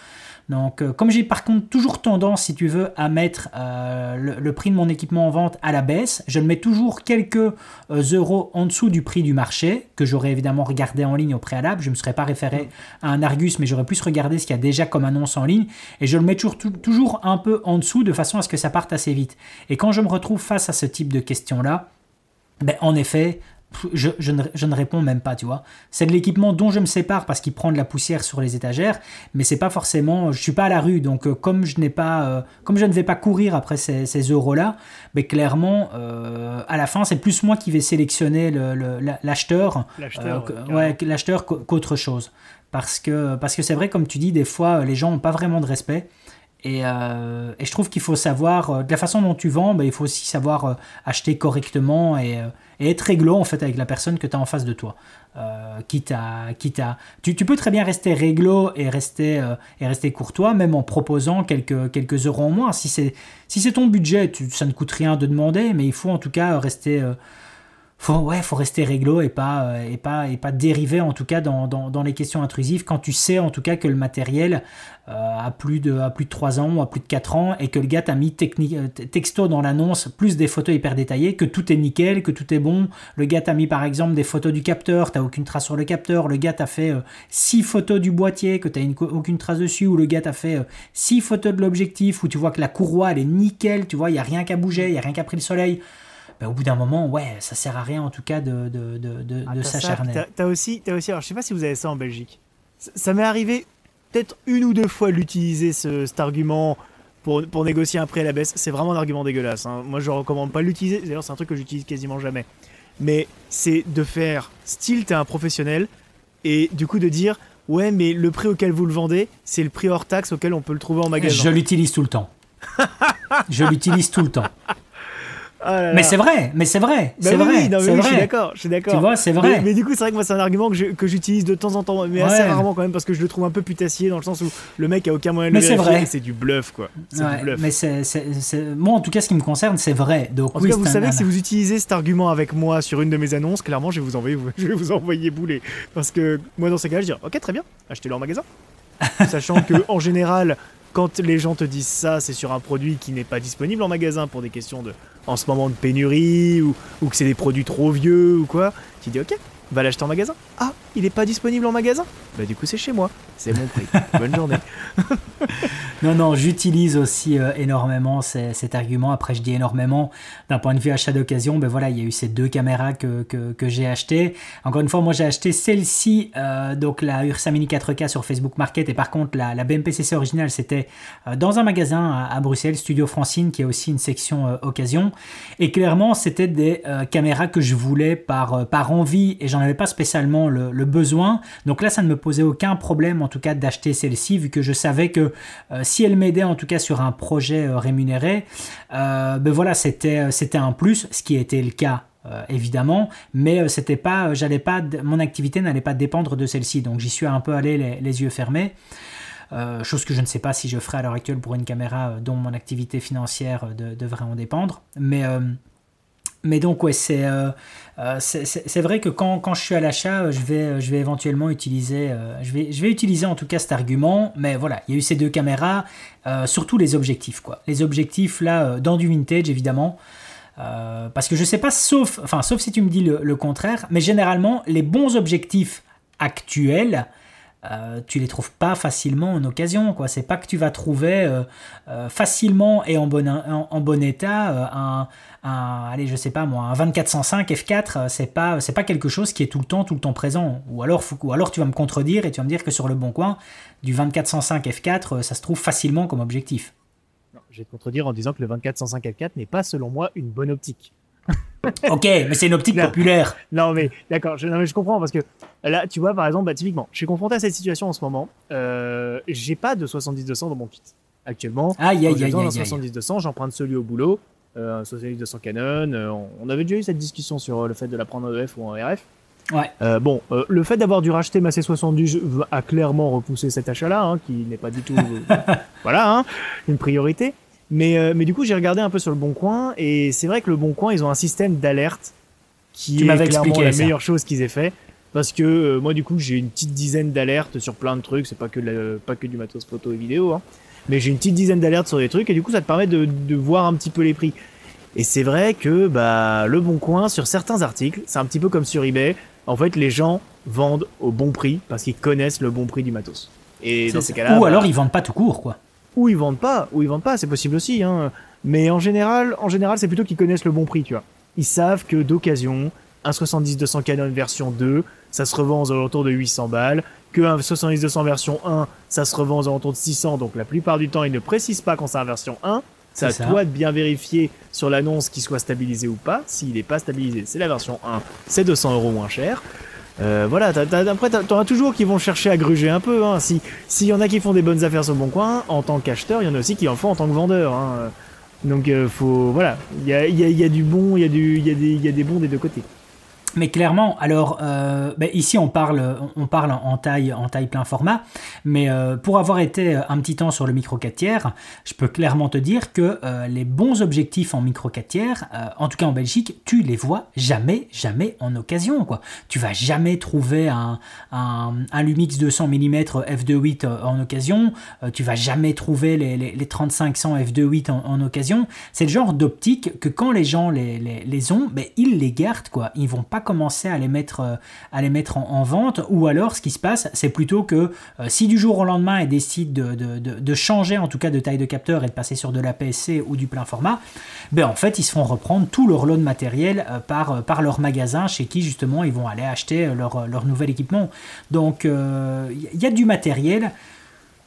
Donc, euh, comme j'ai par contre toujours tendance, si tu veux, à mettre euh, le, prix de mon équipement en vente à la baisse, je le mets toujours quelques euh, euros en dessous du prix du marché, que j'aurais évidemment regardé en ligne au préalable. Je ne me serais pas référé à un Argus, mais j'aurais plus regardé ce qu'il y a déjà comme annonce en ligne. Et je le mets toujours, toujours un peu en dessous de façon à ce que ça parte assez vite. Et quand je me retrouve face à ce type de questions-là, ben, en effet, je, ne, réponds même pas, tu vois. C'est de l'équipement dont je me sépare parce qu'il prend de la poussière sur les étagères, mais c'est pas forcément. Je suis pas à la rue, donc euh, comme je n'ai pas, euh, comme je ne vais pas courir après ces, euros-là, mais clairement, euh, à la fin, c'est plus moi qui vais sélectionner l'acheteur, l'acheteur, qu'autre chose, parce que parce que c'est vrai, comme tu dis, des fois, les gens n'ont pas vraiment de respect. Et, je trouve qu'il faut savoir, de la façon dont tu vends, ben, il faut aussi savoir acheter correctement et, être réglo en fait avec la personne que tu as en face de toi. Euh, quitte à, quitte à... Tu, peux très bien rester réglo et rester, euh, et rester courtois, même en proposant quelques, quelques euros en moins. Si c'est si ton budget, ça ne coûte rien de demander, mais il faut en tout cas rester... Euh, faut, ouais, faut rester réglo et pas, euh, et pas, et pas dériver en tout cas dans, dans, les questions intrusives quand tu sais en tout cas que le matériel euh, a, plus de, a plus de 3 ans ou a plus de 4 ans et que le gars t'a mis euh, texto dans l'annonce plus des photos hyper détaillées, que tout est nickel, que tout est bon. Le gars t'a mis par exemple des photos du capteur, t'as aucune trace sur le capteur. Le gars t'a fait 6 photos du boîtier, que t'as aucune trace dessus. Ou le gars t'a fait 6 photos de l'objectif où tu vois que la courroie elle est nickel, tu vois, il n'y a rien qu'à bouger, il n'y a rien qu'à pris le soleil. Bah, au bout d'un moment, ouais, ça sert à rien en tout cas de, de, de, de, ah, s'acharner. T'as aussi, as aussi, alors je sais pas si vous avez ça en Belgique. Ça, m'est arrivé peut-être une ou deux fois l'utiliser ce, cet argument pour, pour, négocier un prix à la baisse. C'est vraiment un argument dégueulasse. Hein. Moi, je recommande pas l'utiliser. D'ailleurs, c'est un truc que j'utilise quasiment jamais. Mais c'est de faire style, t'es un professionnel, et du coup de dire ouais, mais le prix auquel vous le vendez, c'est le prix hors taxe auquel on peut le trouver en magasin. Je l'utilise tout le temps. je l'utilise tout le temps. Ah mais c'est vrai, mais c'est vrai, bah c'est oui, vrai, oui, non, mais oui, vrai. Je suis d'accord, je suis d'accord. Tu vois, c'est vrai. Mais, mais du coup, c'est vrai que moi, c'est un argument que j'utilise de temps en temps, mais assez rarement quand même, parce que je le trouve un peu putassier dans le sens où le mec a aucun moyen de Mais le c'est vérifier, vrai. C'est du bluff, quoi. C'est Ouais, du bluff. mais c'est, moi, en tout cas, ce qui me concerne, c'est vrai. Donc, En tout oui, cas, vous savez que si vous utilisez cet argument avec moi sur une de mes annonces, clairement, je vais vous envoyer, je vais vous envoyer bouler. Parce que moi, dans ces cas-là, je dis Ok, très bien, achetez-le en magasin. Sachant que, en général, quand les gens te disent ça, c'est sur un produit qui n'est pas disponible en magasin pour des questions de, en ce moment, de pénurie ou, que c'est des produits trop vieux ou quoi. Tu dis Ok, va l'acheter en magasin. Ah, il n'est pas disponible en magasin? Bah, du coup, c'est chez moi. C'est mon prix. Bonne journée. Non, non, j'utilise aussi euh, énormément ces- cet argument. Après, je dis énormément d'un point de vue achat d'occasion. Ben voilà, il y a eu ces deux caméras que, que, que j'ai achetées. Encore une fois, moi j'ai acheté celle-ci, euh, donc la Ursa Mini 4K sur Facebook Market. Et par contre, la, la BMPCC originale, c'était euh, dans un magasin à, à Bruxelles, Studio Francine, qui a aussi une section occasion. Et clairement, c'était des caméras que je voulais par, par envie et j'en avais pas spécialement le, le besoin. Donc là, ça ne me posait aucun problème, en tout cas, d'acheter celle-ci, vu que je savais que euh, si elle m'aidait, en tout cas, sur un projet euh, rémunéré, euh, ben voilà, c'était c'était un plus, ce qui était le cas. évidemment, mais c'était pas, j'allais pas, mon activité n'allait pas dépendre de celle-ci, donc j'y suis un peu allé les, yeux fermés. Chose que je ne sais pas si je ferai à l'heure actuelle pour une caméra dont mon activité financière de- devrait en dépendre. Mais, mais donc, ouais, c'est euh, euh, c'est- c'est vrai que quand, quand je suis à l'achat, euh, je vais, je vais éventuellement utiliser, je, vais, je vais utiliser en tout cas cet argument. Mais voilà, il y a eu ces deux caméras, surtout les objectifs. Quoi. Les objectifs, là, dans du vintage, évidemment. Parce que je sais pas, sauf, enfin, sauf si tu me dis le contraire, mais généralement, les bons objectifs actuels, euh, tu les trouves pas facilement en occasion. quoi. C'est pas que tu vas trouver euh, euh, facilement et en bon, en, bon état un, un, allez, je sais pas moi, un 2405 F4. euh, C'est pas, c'est pas quelque chose qui est tout le temps, tout le temps présent. Ou alors, ou alors tu vas me contredire et tu vas me dire que sur le bon coin, du 2405 F4, euh, ça se trouve facilement comme objectif. Je vais te contredire en disant que le 2405 F4 n'est pas, selon moi, une bonne optique. Ok, mais c'est une optique Non. populaire. Non mais d'accord, je, comprends parce que là, tu vois, par exemple, bah, typiquement, je suis confronté à cette situation en ce moment. Euh, j'ai pas de 70-200 dans mon kit actuellement. Besoin aïe, d'un aïe. 70-200, j'emprunte celui au boulot, euh, un 70-200 Canon. euh, on, avait déjà eu cette discussion sur euh, le fait de la prendre en EF ou en RF. Ouais. Euh, bon, euh, le fait d'avoir dû racheter ma C70 a clairement repoussé cet achat-là, hein, qui n'est pas du tout, euh, voilà, hein, une priorité. Mais, euh, mais du coup, j'ai regardé un peu sur le Bon Coin, et c'est vrai que le Bon Coin, ils ont un système d'alerte qui Tu est clairement la ça. meilleure chose qu'ils aient fait. Parce que euh, moi, du coup, j'ai une petite dizaine d'alertes sur plein de trucs. C'est pas que la- pas que du matos photo et vidéo, hein. mais j'ai une petite dizaine d'alertes sur des trucs, et du coup, ça te permet de, de voir un petit peu les prix. Et c'est vrai que bah, le Bon Coin, sur certains articles, c'est un petit peu comme sur eBay. En fait, les gens vendent au bon prix parce qu'ils connaissent le bon prix du matos. Et dans ça. ces cas-là, Ou bah, alors ils vendent pas tout court, quoi. Ou ils vendent pas, ou ils vendent pas, c'est possible aussi. Hein. Mais en général, en général, c'est plutôt qu'ils connaissent le bon prix, tu vois. Ils savent que d'occasion, un 70-200 Canon version 2, ça se revend aux alentours de 800 balles, que un 70-200 version 1, ça se revend aux alentours de 600. Donc la plupart du temps, ils ne précisent pas quand c'est un version 1. C'est à C'est ça. toi de bien vérifier sur l'annonce qu'il soit stabilisé ou pas. S'il n'est pas stabilisé, c'est la version 1, c'est 200 euros moins cher. Euh, voilà, t'as- t'as- après, t'as- t'auras toujours qui vont chercher à gruger un peu. Hein. Si s'il y en a qui font des bonnes affaires sur le bon coin, en tant qu'acheteur, il y en a aussi qui en font en tant que vendeur. Hein. Donc, euh, faut, voilà, il y a, y a- y a du bon, il y, du- y, des- y a des bons des deux côtés. Mais clairement, alors euh, ben, ici on parle, on parle en taille, en taille plein format, mais euh, pour avoir été un petit temps sur le micro 4 tiers, je peux clairement te dire que euh, les bons objectifs en micro 4 tiers, euh, en tout cas en Belgique, tu les vois jamais, jamais en occasion. Quoi. Tu vas jamais trouver un, un, Lumix 200 mm f2.8 euh, en occasion, euh, tu vas jamais trouver les, les, les 3500 f2.8 en, en occasion. C'est le genre d'optique que quand les gens les, les, les ont, ben, ils les gardent. Quoi. Ils vont pas commencer à les mettre, euh, en, en vente, ou alors ce qui se passe, c'est plutôt que euh, si du jour au lendemain ils décident de, de, de, changer en tout cas de taille de capteur et de passer sur de la PSC ou du plein format, ben en fait ils se font reprendre tout leur lot de matériel euh, par, par leur magasin chez qui justement ils vont aller acheter leur, nouvel équipement. Donc il y a du matériel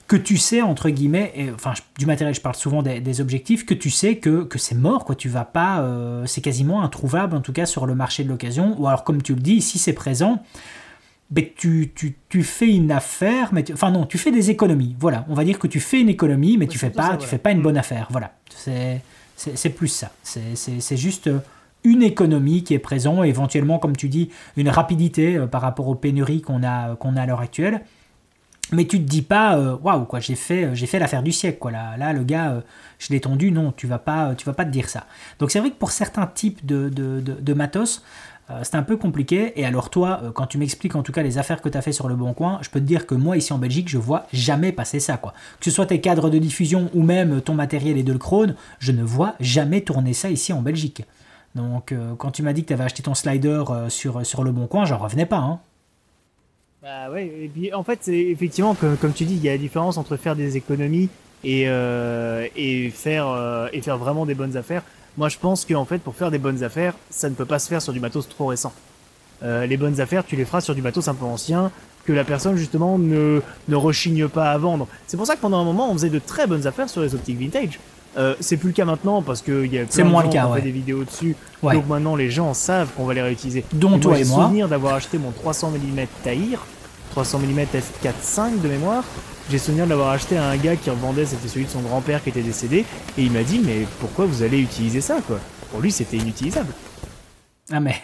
que tu sais entre guillemets et, enfin du matériel je parle souvent des, des objectifs que tu sais que, que c'est mort quoi tu vas pas euh, c'est quasiment introuvable en tout cas sur le marché de l'occasion ou alors comme tu le dis si c'est présent ben, tu, tu, tu, fais une affaire mais tu, enfin non tu fais des économies voilà on va dire que tu fais une économie mais Ouais, tu fais pas ça, tu voilà. fais pas une Mm. bonne affaire voilà c'est C'est plus ça. C'est juste une économie qui est présente, éventuellement, comme tu dis, une rapidité par rapport aux pénuries qu'on a, qu'on a à l'heure actuelle. Mais tu te dis pas, waouh, quoi, j'ai fait, j'ai fait l'affaire du siècle, quoi. Là, le gars, je l'ai tendu. Non, tu vas pas, tu vas pas te dire ça. Donc c'est vrai que pour certains types de, de, de matos, euh, c'est un peu compliqué. Et alors toi, euh, quand tu m'expliques en tout cas les affaires que tu as fait sur le Bon Coin, je peux te dire que moi ici en Belgique, je vois jamais passer ça. Quoi. Que ce soit tes cadres de diffusion ou même ton matériel et de le crone, je ne vois jamais tourner ça ici en Belgique. Donc euh, quand tu m'as dit que tu avais acheté ton slider sur, sur le Bon Coin, j'en revenais pas. Hein. Bah ouais, et puis en fait, c'est effectivement, comme, comme, tu dis, il y a la différence entre faire des économies et, et, faire, et faire vraiment des bonnes affaires. Moi, je pense qu'en fait, pour faire des bonnes affaires, ça ne peut pas se faire sur du matos trop récent. Euh, les bonnes affaires, tu les feras sur du matos un peu ancien, que la personne justement ne, ne rechigne pas à vendre. C'est pour ça que pendant un moment, on faisait de très bonnes affaires sur les optiques vintage. Euh, c'est plus le cas maintenant parce qu'il y a plein moins de gens qui fait des vidéos dessus. Donc maintenant, les gens savent qu'on va les réutiliser. Dont toi et moi. souvenir d'avoir acheté mon 300 mm Tahir, 300 mm f4.5 de mémoire, j'ai souvenir de l'avoir acheté à un gars qui revendait, c'était celui de son grand-père qui était décédé, et il m'a dit mais pourquoi vous allez utiliser ça quoi? Pour lui c'était inutilisable. Ah mais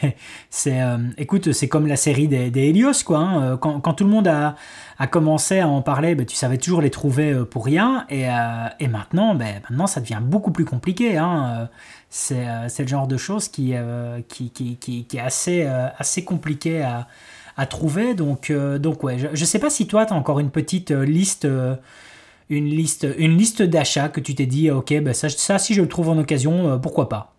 c'est, euh, écoute, c'est comme la série des, Helios quoi. Hein. Euh, quand, tout le monde a, commencé à en parler, ben, tu savais toujours les trouver euh, pour rien, et, maintenant, ben, maintenant ça devient beaucoup plus compliqué. Hein. C'est, le genre de choses qui, qui, qui, qui, qui est assez, assez compliqué à à trouver. Donc, euh, donc ouais, je ne sais pas si toi, tu as encore une petite euh, liste, euh, une liste, une liste d'achats que tu t'es dit, ok, ben ça, ça, si je le trouve en occasion, pourquoi pas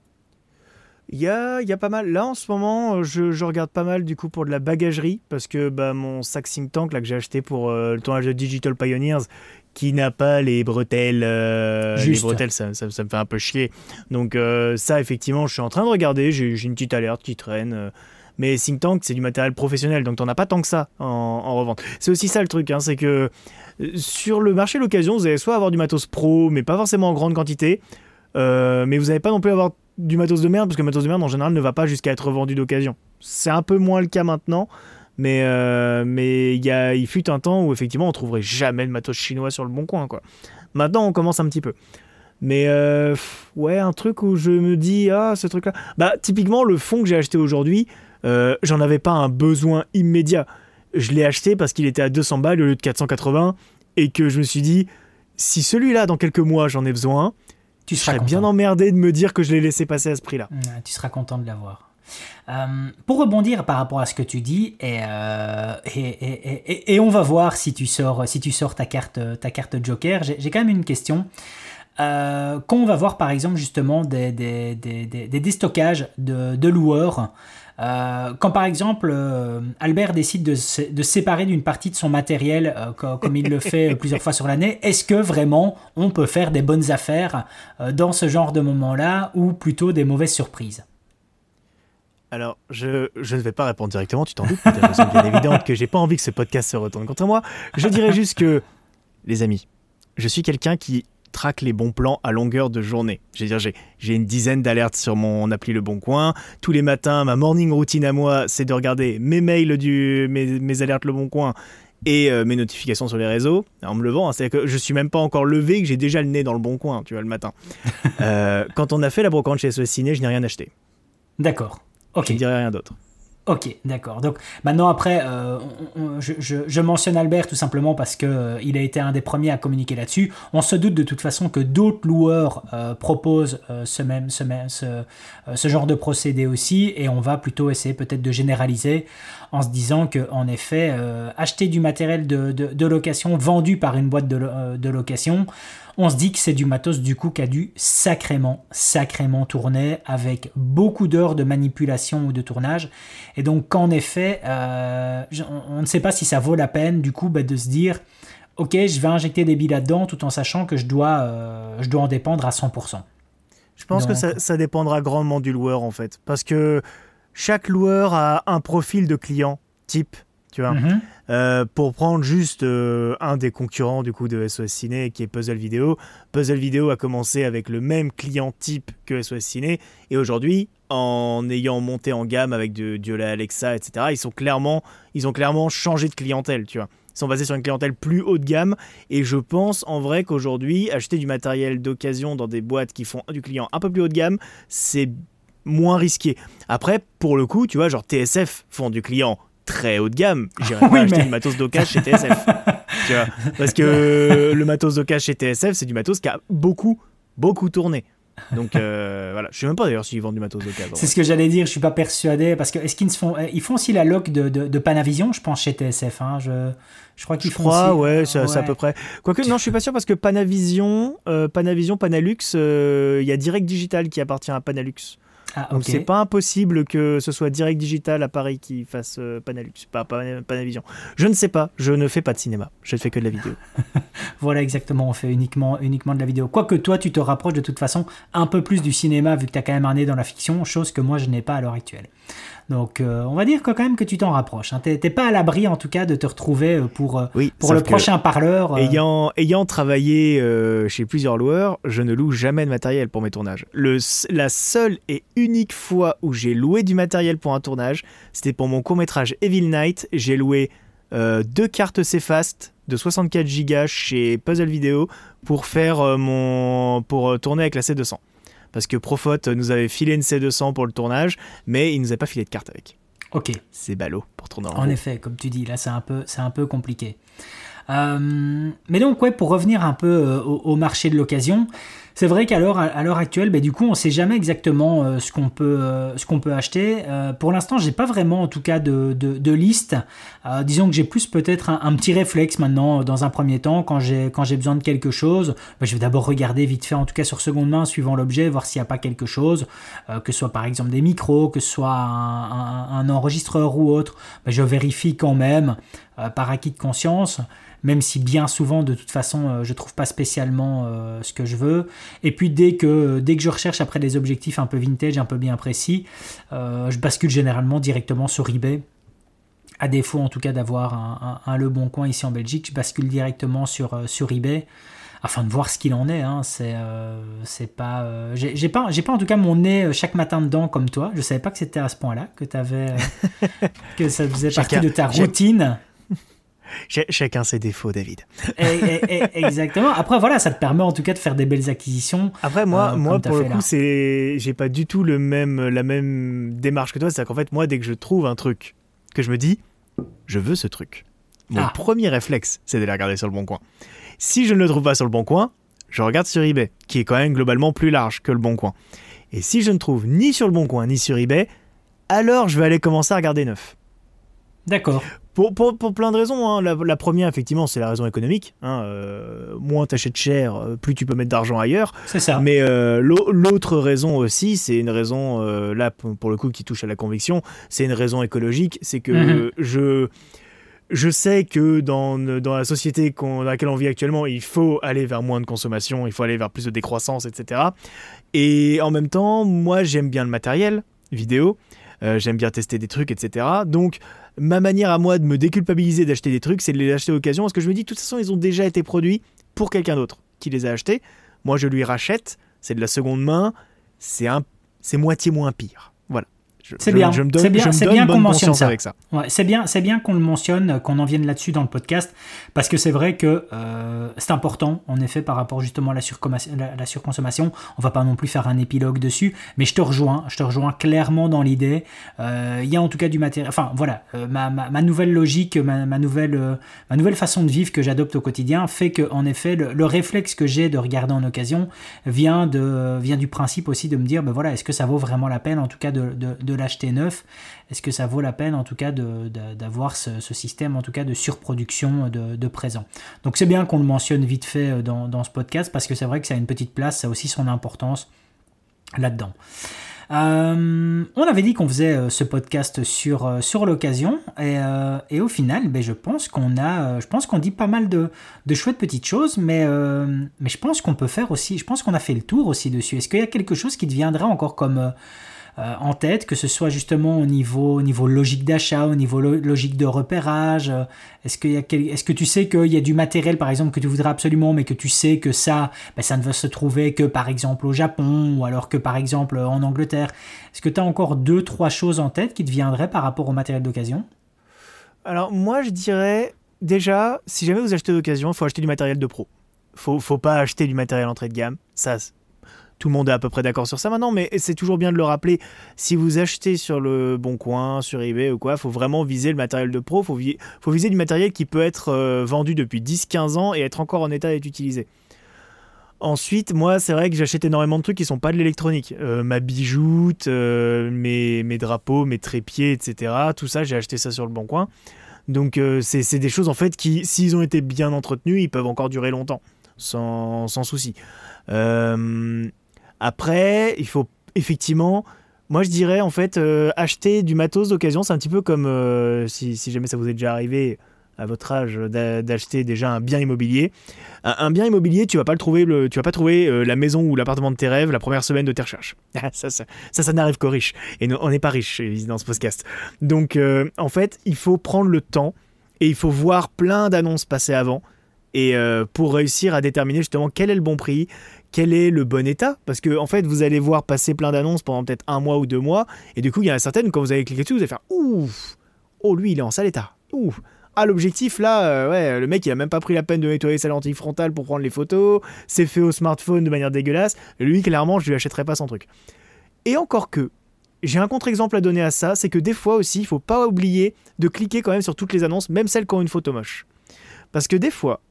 il y a, y a, pas mal. Là, en ce moment, je, je, regarde pas mal du coup pour de la bagagerie parce que bah, mon sac think tank là, que j'ai acheté pour le tournage de Digital Pioneers qui n'a pas les bretelles. les bretelles, ça, ça, ça, me fait un peu chier. Donc, ça, effectivement, je suis en train de regarder. J'ai une petite alerte qui traîne. Mais Think Tank, c'est du matériel professionnel, donc t'en as pas tant que ça en, revente. C'est aussi ça le truc, hein, c'est que euh, sur le marché l'occasion, vous allez soit avoir du matos pro, mais pas forcément en grande quantité, euh, mais vous n'allez pas non plus avoir du matos de merde, parce que le matos de merde en général ne va pas jusqu'à être vendu d'occasion. C'est un peu moins le cas maintenant, mais euh, mais y il fut un temps où effectivement on trouverait jamais de matos chinois sur le bon coin. Quoi. Maintenant on commence un petit peu. Mais ouais, un truc où je me dis, ah, ce truc-là. Bah, typiquement, le fond que j'ai acheté aujourd'hui, euh, j'en avais pas un besoin immédiat. Je l'ai acheté parce qu'il était à 200 balles au lieu de 480 et que je me suis dit, si celui-là, dans quelques mois, j'en ai besoin, tu serais bien emmerdé de me dire que je l'ai laissé passer à ce prix-là. tu seras content de l'avoir. Euh, pour rebondir par rapport à ce que tu dis, euh, et, et, et, et, on va voir si tu sors, si tu sors ta, carte, ta carte Joker, j'ai quand même une question. quand on va voir par exemple justement des, des, des, des déstockages de, de loueurs, euh, quand par exemple euh, Albert décide de se de séparer d'une partie de son matériel, euh, comme, il le fait plusieurs fois sur l'année, est-ce que vraiment on peut faire des bonnes affaires dans ce genre de moment-là ou plutôt des mauvaises surprises? Alors, je, je, ne vais pas répondre directement, tu t'en doutes, pour des raisons bien évidentes que j'ai pas envie que ce podcast se retourne contre moi. Je dirais juste que, les amis, je suis quelqu'un qui traque les bons plans à longueur de journée. dire, j'ai une dizaine d'alertes sur mon appli Le Bon Coin. Tous les matins, ma morning routine à moi, c'est de regarder mes mails, du, mes, alertes Le Bon Coin et euh, mes notifications sur les réseaux en me levant. Hein. C'est que je suis même pas encore levé, que j'ai déjà le nez dans le bon coin, tu vois, le matin. Euh, quand on a fait la brocante chez SOS Ciné, je n'ai rien acheté. D'accord. Ok. Je ne dirais rien d'autre. Ok, d'accord. Donc maintenant après, euh, je, mentionne Albert tout simplement parce que euh, il a été un des premiers à communiquer là-dessus. On se doute de toute façon que d'autres loueurs euh, proposent ce même, ce, ce, genre de procédé aussi, et on va plutôt essayer peut-être de généraliser en se disant que en effet, acheter du matériel de, de, location vendu par une boîte de, de location on se dit que c'est du matos du coup qui a dû sacrément, sacrément tourner avec beaucoup d'heures de manipulation ou de tournage. Et donc qu'en effet, euh, on ne sait pas si ça vaut la peine du coup bah, de se dire, ok, je vais injecter des billes là-dedans tout en sachant que je dois, euh, je dois en dépendre à 100%. Je pense que ça, dépendra grandement du loueur en fait, parce que chaque loueur a un profil de client type tu vois. Mhm. Euh, pour prendre juste euh, un des concurrents du coup de SOS Ciné qui est Puzzle Video, Puzzle Video a commencé avec le même client type que SOS Ciné et aujourd'hui en ayant monté en gamme avec de, de Alexa etc ils sont clairement ils ont clairement changé de clientèle tu vois sont basés sur une clientèle plus haut de gamme. Et je pense en vrai qu'aujourd'hui, acheter du matériel d'occasion dans des boîtes qui font du client un peu plus haut de gamme, c'est moins risqué. Après, pour le coup, tu vois, genre TSF font du client très haut de gamme. J'irais pas acheter du matos d'occasion chez TSF. tu vois, parce que le matos d'occasion chez TSF, c'est du matos qui a beaucoup, beaucoup tourné. Donc euh, voilà, je sais même pas d'ailleurs s'ils vendent du matos d'occasion. C'est ce que j'allais dire, je suis pas persuadé parce que est-ce qu'ils font euh, ils font aussi la loc de, de, Panavision, je pense chez TSF hein, je je crois qu'ils font crois, ouais, c'est à peu près. Quoique non, je suis pas sûr parce que Panavision, euh, Panavision, Panalux, il y a Direct Digital qui appartient à Panalux. Ah, Donc c'est pas impossible que ce soit Direct Digital à Paris qui fasse euh, Panalux, pas, Panavision. Je ne sais pas, je ne fais pas de cinéma, je ne fais que de la vidéo. voilà exactement, on fait uniquement, uniquement de la vidéo. Quoique toi tu te rapproches de toute façon un peu plus du cinéma vu que tu as quand même un nez dans la fiction, chose que moi je n'ai pas à l'heure actuelle. Donc euh, on va dire quand même que tu t'en rapproches. Hein. T'es pas à l'abri en tout cas de te retrouver euh, pour, euh, pour le prochain parleur. Ayant, ayant travaillé chez plusieurs loueurs, je ne loue jamais de matériel pour mes tournages. Le, la seule et unique fois où j'ai loué du matériel pour un tournage, c'était pour mon court métrage Evil Night. J'ai loué deux cartes Cfast de 64 Go chez Puzzle Video pour faire mon pour tourner avec la C200 parce que Profot nous avait filé une C200 pour le tournage, mais il nous a pas filé de carte avec. Ok. C'est ballot pour tourner en En effet, comme tu dis, là c'est un peu, c'est un peu compliqué. Euh, mais donc ouais, pour revenir un peu euh, au, marché de l'occasion, c'est vrai qu'à l'heure, à l'heure actuelle, bah, du coup, on ne sait jamais exactement euh, ce qu'on peut, euh, ce qu'on peut acheter. Euh, pour l'instant, j'ai pas vraiment, en tout cas, de, liste. disons que j'ai plus peut-être un, petit réflexe maintenant, dans un premier temps, quand j'ai, quand j'ai besoin de quelque chose. Bah, je vais d'abord regarder vite fait, en tout cas sur seconde main, suivant l'objet, voir s'il n'y a pas quelque chose, que ce soit par exemple des micros, que ce soit un, enregistreur ou autre. Bah, je vérifie quand même, par acquis de conscience même si bien souvent de toute façon euh, je trouve pas spécialement euh, ce que je veux. Et puis dès que, dès que je recherche après des objectifs un peu vintage, un peu bien précis, euh, je bascule généralement directement sur eBay. À défaut en tout cas d'avoir un, Le Bon Coin ici en Belgique, je bascule directement sur, sur eBay afin de voir ce qu'il en est. Hein. C'est, c'est pas, j'ai, pas, j'ai pas en tout cas mon nez chaque matin dedans comme toi. Je savais pas que c'était à ce point-là que avais, que ça faisait partie de ta routine. Chacun ses défauts, David. exactement. Après, voilà, ça te permet en tout cas de faire des belles acquisitions. Après, moi, euh, moi pour le coup, c'est, j'ai pas du tout le même, la même démarche que toi. C'est qu'en fait, moi, dès que je trouve un truc que je me dis, je veux ce truc. Mon ah. premier réflexe, c'est d'aller regarder sur le bon coin. Si je ne le trouve pas sur le bon coin, je regarde sur eBay, qui est quand même globalement plus large que le bon coin. Et si je ne trouve ni sur le bon coin ni sur eBay, alors je vais aller commencer à regarder neuf. D'accord. Pour, pour, pour, plein de raisons. Hein. La, première, effectivement, c'est la raison économique. Hein. Euh, moins t'achètes cher, euh, plus tu peux mettre d'argent ailleurs. C'est ça. Mais euh, l'autre raison aussi, c'est une raison, là, pour le coup, qui touche à la conviction, c'est une raison écologique. C'est que mhm. je, je sais que dans, dans la société dans laquelle on vit actuellement, il faut aller vers moins de consommation, il faut aller vers plus de décroissance, etc. Et en même temps, moi, j'aime bien le matériel vidéo. j'aime bien tester des trucs, etc. Donc, ma manière à moi de me déculpabiliser d'acheter des trucs, c'est de les acheter à occasion parce que je me dis, de toute façon, ils ont déjà été produits pour quelqu'un d'autre qui les a achetés. Moi, je lui rachète, c'est de la seconde main, c'est un, c'est moitié moins pire. C'est bien. c'est bien, c'est bien qu'on mentionne ça. Avec ça. Ouais, c'est bien, c'est bien qu'on le mentionne, qu'on en vienne là-dessus dans le podcast, parce que c'est vrai que euh, c'est important, en effet, par rapport justement à la, la, surconsommation. On va pas non plus faire un épilogue dessus, mais je te rejoins, je te rejoins clairement dans l'idée. Euh, il y a en tout cas du matériel. Enfin, voilà, euh, ma, ma, nouvelle logique, ma, ma nouvelle, ma nouvelle façon de vivre que j'adopte au quotidien fait que, en effet, le, réflexe que j'ai de regarder en occasion vient de, vient du principe aussi de me dire, ben voilà, est-ce que ça vaut vraiment la peine, en tout cas, de, de, de l'acheter neuf Est-ce que ça vaut la peine en tout cas d'avoir ce, système en tout cas de surproduction de, présent? Donc c'est bien qu'on le mentionne vite fait euh, dans, ce podcast parce que c'est vrai que ça a une petite place, ça a aussi son importance là-dedans. Euh, on avait dit qu'on faisait euh, ce podcast sur, sur l'occasion et, au final, ben, je pense qu'on a, je pense qu'on dit pas mal de, de chouettes petites choses, mais, mais je pense qu'on peut faire aussi, je pense qu'on a fait le tour aussi dessus. Est-ce qu'il y a quelque chose qui deviendrait encore comme euh, en tête, que ce soit justement au niveau, niveau logique d'achat, au niveau logique de repérage euh, Est-ce que, est que tu sais qu'il y a du matériel, par exemple, que tu voudrais absolument, mais que tu sais que ça, ben, ça ne va se trouver que, par exemple, au Japon, ou alors que, par exemple, en Angleterre Est-ce que tu as encore deux, trois choses en tête qui te viendraient par rapport au matériel d'occasion? Alors, moi, je dirais déjà, si jamais vous achetez d'occasion, il faut acheter du matériel de pro. Faut, faut pas acheter du matériel entrée de gamme. Ça, tout le monde est à peu près d'accord sur ça maintenant, mais c'est toujours bien de le rappeler. Si vous achetez sur le Bon Coin, sur eBay ou quoi, faut vraiment viser le matériel de pro. Faut, faut viser du matériel qui peut être euh, vendu depuis 10-15 ans et être encore en état d'être utilisé. Ensuite, moi, c'est vrai que j'achète énormément de trucs qui sont pas de l'électronique. Euh, ma bijoute, euh, mes, drapeaux, mes trépieds, etc. Tout ça, j'ai acheté ça sur le Bon Coin. Donc, c'est des choses en fait qui, s'ils ont été bien entretenus, ils peuvent encore durer longtemps, sans, souci. Après, il faut effectivement, moi je dirais en fait, euh, acheter du matos d'occasion, c'est un petit peu comme euh, si, jamais ça vous est déjà arrivé à votre âge d'acheter déjà un bien immobilier. Un, bien immobilier, tu vas pas le trouver, tu vas pas trouver euh, la maison ou l'appartement de tes rêves la première semaine de tes recherches. ça, ça, ça, n'arrive qu'aux riches. Et on n'est pas riches dans ce podcast. Donc en fait, il faut prendre le temps et il faut voir plein d'annonces passer avant et pour réussir à déterminer justement quel est le bon prix, quel est le bon état? Parce que en fait, vous allez voir passer plein d'annonces pendant peut-être un mois ou deux mois, et du coup, il y en a certaines, quand vous allez cliquer dessus, vous allez faire Ouf Oh, lui, il est en sale état. Ouf ah, l'objectif là, euh, ouais, le mec il a même pas pris la peine de nettoyer sa lentille frontale pour prendre les photos, c'est fait au smartphone de manière dégueulasse. Lui, clairement, je lui achèterais pas son truc. Et encore que, j'ai un contre-exemple à donner à ça, c'est que des fois aussi, il faut pas oublier de cliquer quand même sur toutes les annonces, même celles qui ont une photo moche. Parce que des fois,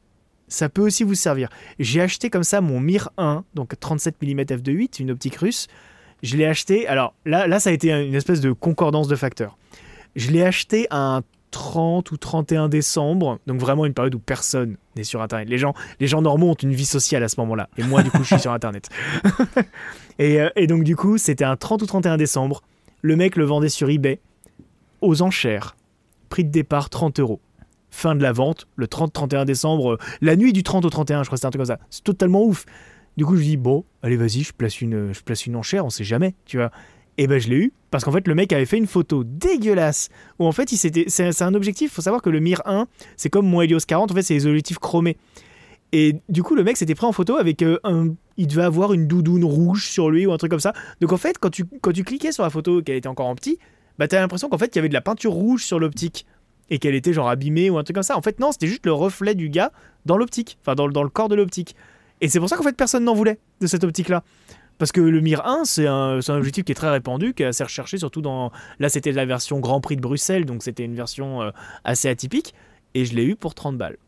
ça peut aussi vous servir. J'ai acheté comme ça mon Mir 1, donc 37 mm f2.8, une optique russe. Je l'ai acheté, alors là, là ça a été une espèce de concordance de facteurs. Je l'ai acheté un 30 ou 31 décembre, donc vraiment une période où personne n'est sur Internet. Les gens, les gens normaux ont une vie sociale à ce moment-là, et moi du coup je suis sur Internet. et, euh, et donc du coup c'était un 30 ou 31 décembre, le mec le vendait sur eBay aux enchères, prix de départ 30 euros fin de la vente, le 30-31 décembre, euh, la nuit du 30 au 31, je crois que c'est un truc comme ça. C'est totalement ouf. Du coup, je dis, bon, allez, vas-y, je place une, je place une enchère, on sait jamais, tu vois. Et ben, je l'ai eu, parce qu'en fait, le mec avait fait une photo dégueulasse, où en fait, il s'était, c'est, un objectif, faut savoir que le Mir 1, c'est comme mon Helios 40, en fait, c'est les objectifs chromés. Et du coup, le mec s'était pris en photo avec euh, un. Il devait avoir une doudoune rouge sur lui ou un truc comme ça. Donc en fait, quand tu, quand tu cliquais sur la photo qu'elle était encore en petit, bah t'as l'impression qu'en fait, il y avait de la peinture rouge sur l'optique et qu'elle était genre abîmée ou un truc comme ça. En fait, non, c'était juste le reflet du gars dans l'optique, enfin dans, le corps de l'optique. Et c'est pour ça qu'en fait, personne n'en voulait de cette optique-là. Parce que le Mir 1, c'est un, un, objectif qui est très répandu, qui est assez recherché, surtout dans. Là, c'était la version Grand Prix de Bruxelles, donc c'était une version euh, assez atypique. Et je l'ai eu pour 30 balles.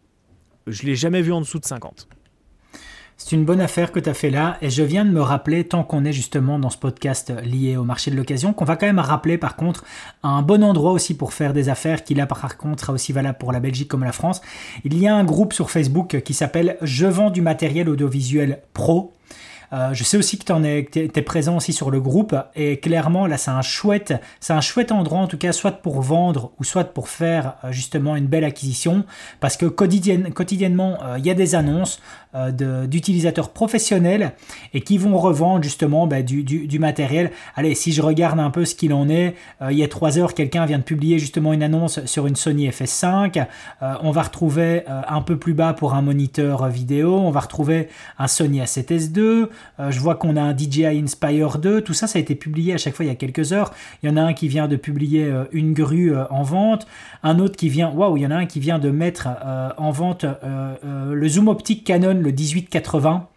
Je l'ai jamais vu en dessous de 50. C'est une bonne affaire que tu as fait là et je viens de me rappeler, tant qu'on est justement dans ce podcast lié au marché de l'occasion, qu'on va quand même rappeler par contre un bon endroit aussi pour faire des affaires qui là par contre sera aussi valable pour la Belgique comme la France. Il y a un groupe sur Facebook qui s'appelle Je vends du matériel audiovisuel pro. Euh, je sais aussi que tu es, présent aussi sur le groupe et clairement là c'est un chouette, c'est un chouette endroit en tout cas soit pour vendre ou soit pour faire euh, justement une belle acquisition parce que quotidiennement euh, il y a des annonces d'utilisateurs professionnels et qui vont revendre justement bah, du, matériel. Allez, si je regarde un peu ce qu'il en est, il y a trois heures quelqu'un vient de publier justement une annonce sur une Sony FS5. on va retrouver un peu plus bas pour un moniteur vidéo, on va retrouver un Sony A7S2, euh, je vois qu'on a un DJI Inspire 2. Tout ça, ça a été publié à chaque fois il y a quelques heures. Il y en a un qui vient de publier euh, une grue euh, en vente. Un autre qui vient, waouh, il y en a un qui vient de mettre en vente le zoom optique Canon, le 1880.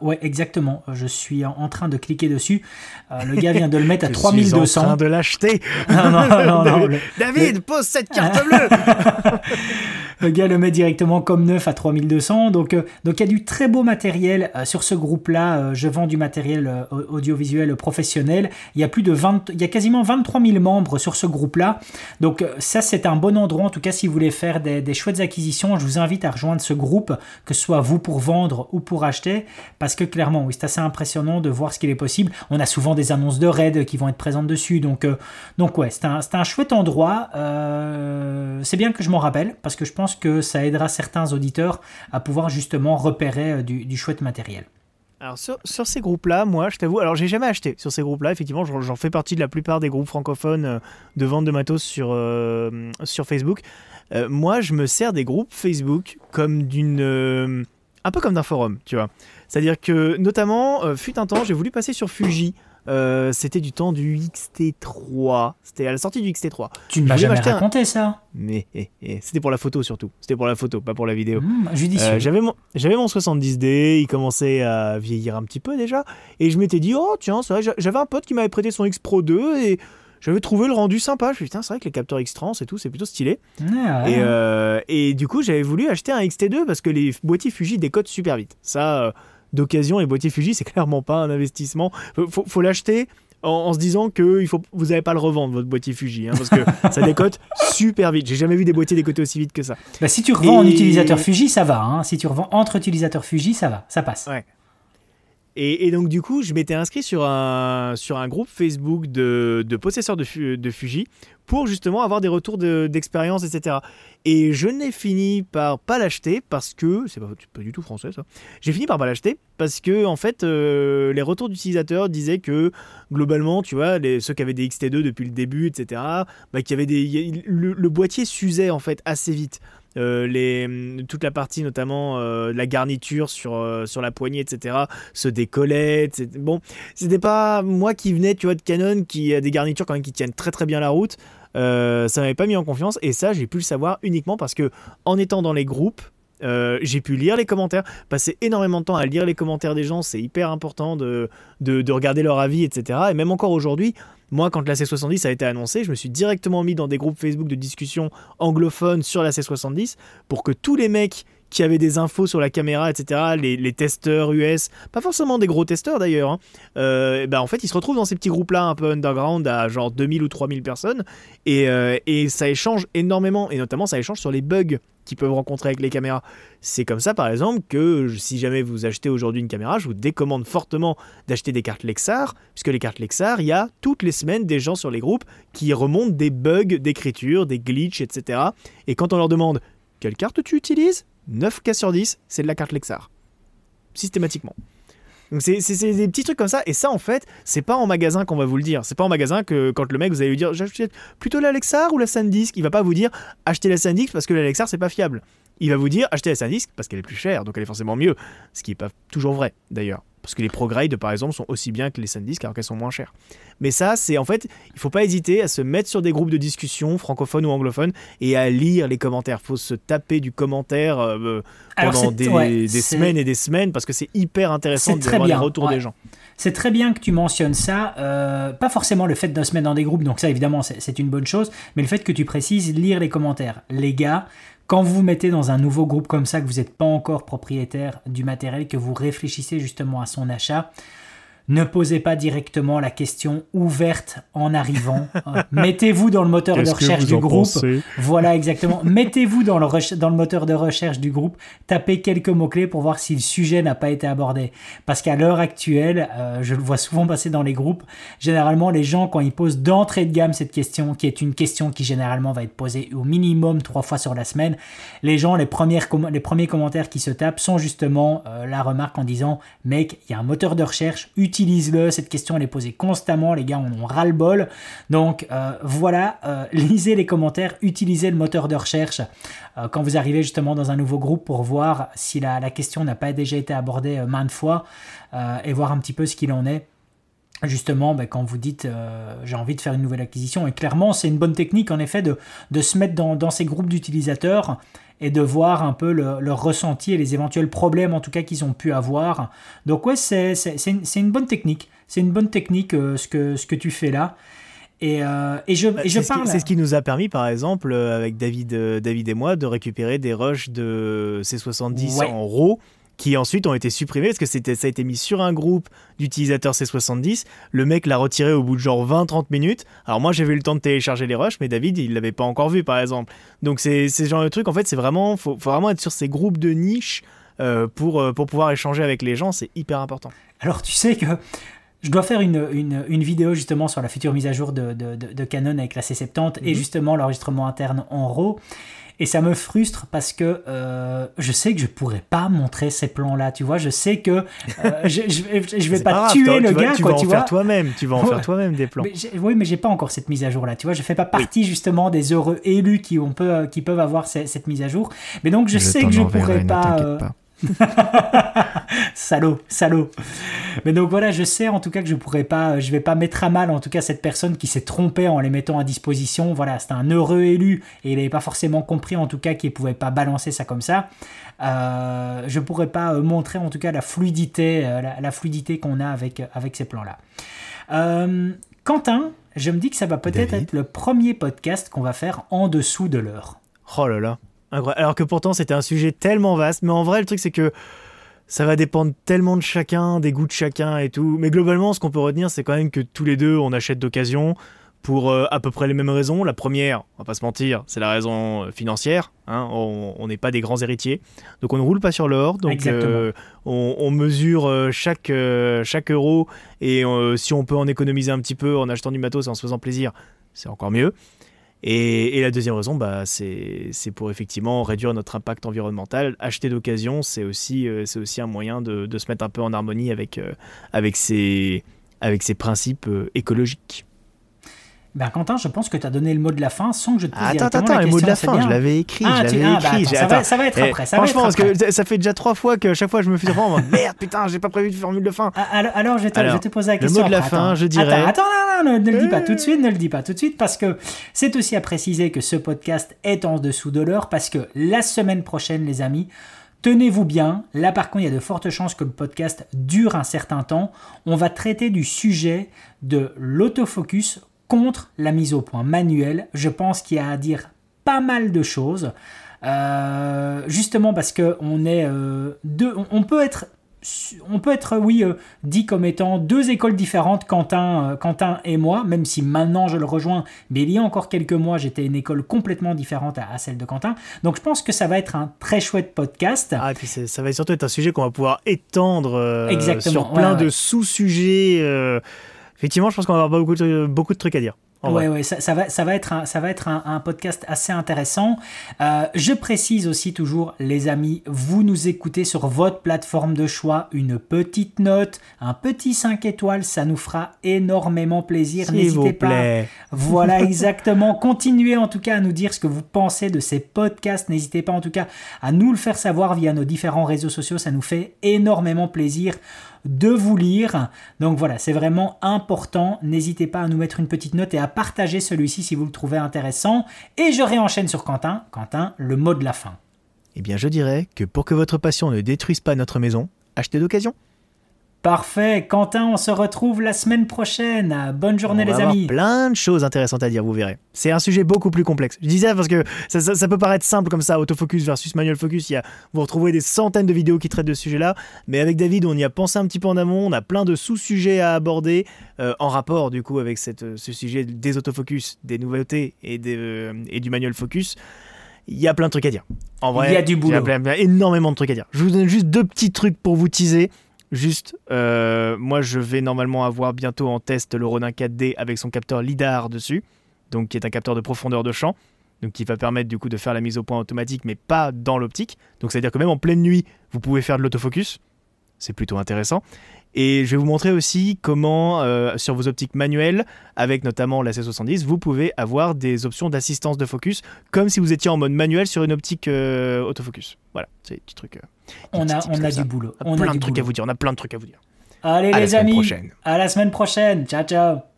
Ouais, exactement. Je suis en, train de cliquer dessus. le gars vient de le mettre à 3200. Je suis en train de l'acheter. non, non, non, David, pose cette carte bleue. le gars le met directement comme neuf à 3200. Donc, euh, donc il y a du très beau matériel euh, sur ce groupe-là. Euh, je vends du matériel audiovisuel professionnel. Il y a plus de 20, il y a quasiment 23 000 membres sur ce groupe-là. Donc ça, c'est un bon endroit. En tout cas, si vous voulez faire des, chouettes acquisitions, je vous invite à rejoindre ce groupe, que ce soit vous pour vendre ou pour acheter, parce que clairement, oui, c'est assez impressionnant de voir ce qu'il est possible. On a souvent des annonces de raid qui vont être présentes dessus. Donc, donc ouais, c'est un, un, chouette endroit. c'est bien que je m'en rappelle, parce que je pense que ça aidera certains auditeurs à pouvoir justement repérer euh, du, chouette matériel. Alors sur, ces groupes-là, moi, je t'avoue, alors j'ai jamais acheté sur ces groupes-là. Effectivement, j'en fais partie de la plupart des groupes francophones euh, de vente de matos sur, euh, sur Facebook. moi, je me sers des groupes Facebook comme d'une, un peu comme d'un forum, tu vois. C'est-à-dire que, notamment, fut un temps, j'ai voulu passer sur Fuji Euh, c'était du temps du XT3. C'était à la sortie du XT3. Tu ne m'as jamais raconté ça. Mais eh, eh, c'était pour la photo surtout. C'était pour la photo, pas pour la vidéo. Mmh, euh, j'avais mon, j'avais mon 70D, il commençait à vieillir un petit peu déjà, et je m'étais dit oh tiens j'avais un pote qui m'avait prêté son X Pro 2 et j'avais trouvé le rendu sympa. Je me suis dit, putain, c'est vrai que les capteurs X-Trans et tout, c'est plutôt stylé. Et, euh, et, du coup, j'avais voulu acheter un XT2 parce que les boîtiers Fuji décodent super vite. Ça, d'occasion, les boîtiers Fuji, c'est clairement pas un investissement. Faut, faut, l'acheter en, se disant que il faut, vous n'allez pas le revendre votre boîtier Fuji hein, parce que ça décote super vite. J'ai jamais vu des boîtiers décoter aussi vite que ça. Bah, si tu revends en utilisateur Fuji, ça va. Hein. Si tu revends entre utilisateurs Fuji, ça va, ça passe. Ouais. Et, donc du coup, je m'étais inscrit sur un, sur un groupe Facebook de, de possesseurs de, de, Fuji pour justement avoir des retours d'expérience, etc. Et je n'ai fini par pas l'acheter parce que c'est pas, du tout français ça. J'ai fini par pas l'acheter parce que en fait euh, les retours d'utilisateurs disaient que globalement, tu vois, ceux qui avaient des XT2 depuis le début, etc. Bah, y des, le, le boîtier s'usait en fait assez vite. Euh, toute la partie notamment euh, la garniture sur, euh, sur la poignée, etc., se décollait. Bon, c'était pas moi qui venais, tu vois, de Canon, qui a des garnitures quand même qui tiennent très très bien la route. ça m'avait pas mis en confiance et ça j'ai pu le savoir uniquement parce que en étant dans les groupes j'ai pu lire les commentaires, passer énormément de temps à lire les commentaires des gens, c'est hyper important de, de, de, regarder leur avis, etc. Et même encore aujourd'hui, moi, quand la C70 a été annoncée, je me suis directement mis dans des groupes Facebook de discussion anglophones sur la C70 pour que tous les mecs qui avaient des infos sur la caméra, etc., les, testeurs US, pas forcément des gros testeurs d'ailleurs, hein, euh, ben en fait ils se retrouvent dans ces petits groupes-là un peu underground à genre 2000 ou 3000 personnes et, euh, et ça échange énormément et notamment ça échange sur les bugs qu'ils peuvent rencontrer avec les caméras. C'est comme ça, par exemple, que si jamais vous achetez aujourd'hui une caméra, je vous décommande fortement d'acheter des cartes Lexar, puisque les cartes Lexar, il y a toutes les semaines des gens sur les groupes qui remontent des bugs d'écriture, des glitches, etc. Et quand on leur demande quelle carte tu utilises? 9 cas sur 10, c'est de la carte Lexar. Systématiquement. Donc c'est des petits trucs comme ça, et ça en fait, c'est pas en magasin qu'on va vous le dire. C'est pas en magasin que quand le mec vous allez lui dire j'achète plutôt la Lexar ou la SanDisk, il va pas vous dire achetez la SanDisk parce que la Lexar c'est pas fiable. Il va vous dire achetez la SanDisk parce qu'elle est plus chère, donc elle est forcément mieux. Ce qui est pas toujours vrai d'ailleurs. Parce que les ProGrade, par exemple, sont aussi bien que les SanDisk alors qu'elles sont moins chères. Mais ça, c'est en fait, il faut pas hésiter à se mettre sur des groupes de discussion, francophones ou anglophones, et à lire les commentaires. Il faut se taper du commentaire euh, pendant des, semaines et des semaines parce que c'est hyper intéressant de voir les retours des gens. C'est très bien que tu mentionnes ça. Euh, pas forcément le fait de se mettre dans des groupes, donc ça évidemment c'est une bonne chose, mais le fait que tu précises lire les commentaires. Les gars, quand vous vous mettez dans un nouveau groupe comme ça, que vous n'êtes pas encore propriétaire du matériel, que vous réfléchissez justement à son achat, ne posez pas directement la question ouverte en arrivant. Mettez-vous dans le moteur de recherche du groupe. Voilà, exactement. Mettez-vous dans le, dans le moteur de recherche du groupe. Tapez quelques mots-clés pour voir si le sujet n'a pas été abordé. Parce qu'à l'heure actuelle, euh, je le vois souvent passer dans les groupes, généralement, les gens, quand ils posent d'entrée de gamme cette question, qui est une question qui généralement va être posée au minimum trois fois sur la semaine, les gens, les, premières les premiers commentaires qui se tapent sont justement euh, la remarque en disant, mec, il y a un moteur de recherche utilise-le. Cette question, elle est posée constamment. Les gars, on en ras-le-bol. Donc euh, voilà, euh, lisez les commentaires, utilisez le moteur de recherche euh, quand vous arrivez justement dans un nouveau groupe pour voir si la, question n'a pas déjà été abordée maintes fois et voir un petit peu ce qu'il en est justement ben, quand vous dites j'ai envie de faire une nouvelle acquisition et clairement c'est une bonne technique en effet de, se mettre dans ces groupes d'utilisateurs et de voir un peu leur ressenti et les éventuels problèmes en tout cas qu'ils ont pu avoir. Donc ouais, c'est une, bonne technique. C'est une bonne technique euh, ce, que, ce que tu fais là. Et, euh, et, je, et je parle. C'est ce qui nous a permis, par exemple, euh, avec David, David et moi, de récupérer des rushs de C70 en RAW qui ensuite ont été supprimés parce que c'était, ça a été mis sur un groupe d'utilisateurs C70. Le mec l'a retiré au bout de genre 20-30 minutes. Alors moi j'avais eu le temps de télécharger les rushs, mais David il l'avait pas encore vu par exemple. Donc c'est ce genre de truc en fait c'est vraiment faut, faut, vraiment être sur ces groupes de niche euh, pour, euh, pour pouvoir échanger avec les gens, c'est hyper important. Alors tu sais que je dois faire une, une, une, vidéo justement sur la future mise à jour de, de, de, Canon avec la C70 et mhm. justement l'enregistrement interne en RAW. Et ça me frustre parce que euh, je sais que je pourrais pas montrer ces plans-là, tu vois. Je sais que euh, je, je, je, vais pas, tuer le gars, tu quoi, vas tu en faire toi-même. Tu vas en faire toi-même des plans. oui, mais j'ai pas encore cette mise à jour là, tu vois. Je fais pas partie justement des heureux élus qui, on peut, qui peuvent avoir cette mise à jour. Mais donc je, sais que je pourrais pas. salaud, salaud. Mais donc voilà, je sais en tout cas que je pourrais pas, je vais pas mettre à mal en tout cas cette personne qui s'est trompée en les mettant à disposition. Voilà, c'était un heureux élu et il n'avait pas forcément compris en tout cas qu'il pouvait pas balancer ça comme ça. Euh, je pourrais pas euh, montrer en tout cas la fluidité, euh, la, fluidité qu'on a avec avec ces plans là. Quentin, je me dis que ça va peut-être être le premier podcast qu'on va faire en dessous de l'heure. Oh là là. Alors que pourtant c'était un sujet tellement vaste, mais en vrai le truc c'est que ça va dépendre tellement de chacun, des goûts de chacun et tout. Mais globalement ce qu'on peut retenir c'est quand même que tous les deux on achète d'occasion pour euh, à peu près les mêmes raisons. La première, on va pas se mentir, c'est la raison euh, financière. Hein. on n'est pas des grands héritiers, donc on ne roule pas sur l'or. Donc euh, on, mesure chaque, chaque euro et si on peut en économiser un petit peu en achetant du matos et en se faisant plaisir, c'est encore mieux. Et, la deuxième raison, bah, c'est pour effectivement réduire notre impact environnemental. Acheter d'occasion, c'est aussi, euh, un moyen de, se mettre un peu en harmonie avec, euh, avec, principes euh, écologiques. Ben Quentin, je pense que tu as donné le mot de la fin sans que je te dise Attends, attends, le mot de la fin, je l'avais écrit. Ah, je l'avais ah, écrit. ça, va, ça, va, être après. Ça franchement, va être parce que ça fait déjà trois fois que chaque fois je me fais en merde, putain, j'ai pas prévu de formule de fin. Ah, alors, alors, je, te, pose la question. Le mot de la fin, je dirais. Attends, attends, non, ne, le dis pas tout de suite, ne le dis pas tout de suite, parce que c'est aussi à préciser que ce podcast est en dessous de l'heure, parce que la semaine prochaine, les amis, Tenez-vous bien, là par contre il y a de fortes chances que le podcast dure un certain temps. On va traiter du sujet de l'autofocus contre la mise au point manuelle. Je pense qu'il y a à dire pas mal de choses. Euh, justement parce que on est euh, deux, on peut être on peut être, oui, euh, dit comme étant deux écoles différentes, Quentin, Quentin et moi, même si maintenant je le rejoins, mais il y a encore quelques mois, j'étais une école complètement différente à, celle de Quentin. Donc je pense que ça va être un très chouette podcast. Ah, et puis ça va surtout être un sujet qu'on va pouvoir étendre sur plein de sous-sujets effectivement, je pense qu'on va avoir beaucoup de, beaucoup de trucs à dire. Ouais, ouais, ça, va, ça va être un, ça va être un, podcast assez intéressant. Euh, je précise aussi toujours, les amis, vous nous écoutez sur votre plateforme de choix, une petite note, un petit 5 étoiles, ça nous fera énormément plaisir. N'hésitez pas. Voilà, exactement. Continuez en tout cas à nous dire ce que vous pensez de ces podcasts. N'hésitez pas en tout cas à nous le faire savoir via nos différents réseaux sociaux. Ça nous fait énormément plaisir de vous lire. Donc voilà, c'est vraiment important. N'hésitez pas à nous mettre une petite note et à partager celui-ci si vous le trouvez intéressant. Et je réenchaîne sur Quentin. Quentin, le mot de la fin. Eh bien, je dirais que pour que votre passion ne détruise pas notre maison, achetez d'occasion. Parfait, Quentin, on se retrouve la semaine prochaine. Bonne journée les amis. Plein de choses intéressantes à dire, vous verrez. C'est un sujet beaucoup plus complexe. Je disais parce que ça, peut paraître simple comme ça, autofocus versus manual focus. Il y a, vous retrouvez des centaines de vidéos qui traitent de ce sujet-là. Mais avec David, on y a pensé un petit peu en amont. On a plein de sous-sujets à aborder euh, en rapport du coup avec cette, ce sujet des autofocus, des nouveautés et, des, euh, et du manual focus il y a plein de trucs à dire. En vrai, il y a du boulot. Il y a énormément de trucs à dire. Je vous donne juste deux petits trucs pour vous teaser. Juste, euh, moi je vais normalement avoir bientôt en test le Ronin 4D avec son capteur LIDAR dessus, donc qui est un capteur de profondeur de champ, donc qui va permettre du coup de faire la mise au point automatique mais pas dans l'optique. Donc c'est à dire que même en pleine nuit, vous pouvez faire de l'autofocus. C'est plutôt intéressant. Et je vais vous montrer aussi comment, euh, sur vos optiques manuelles, avec notamment la C70, vous pouvez avoir des options d'assistance de focus, comme si vous étiez en mode manuel sur une optique euh, autofocus. Voilà, c'est des petits trucs. Euh, on a, on a du boulot. On a plein de trucs à vous dire. On a plein de trucs à vous dire. Allez les amis, à la semaine prochaine. Ciao ciao.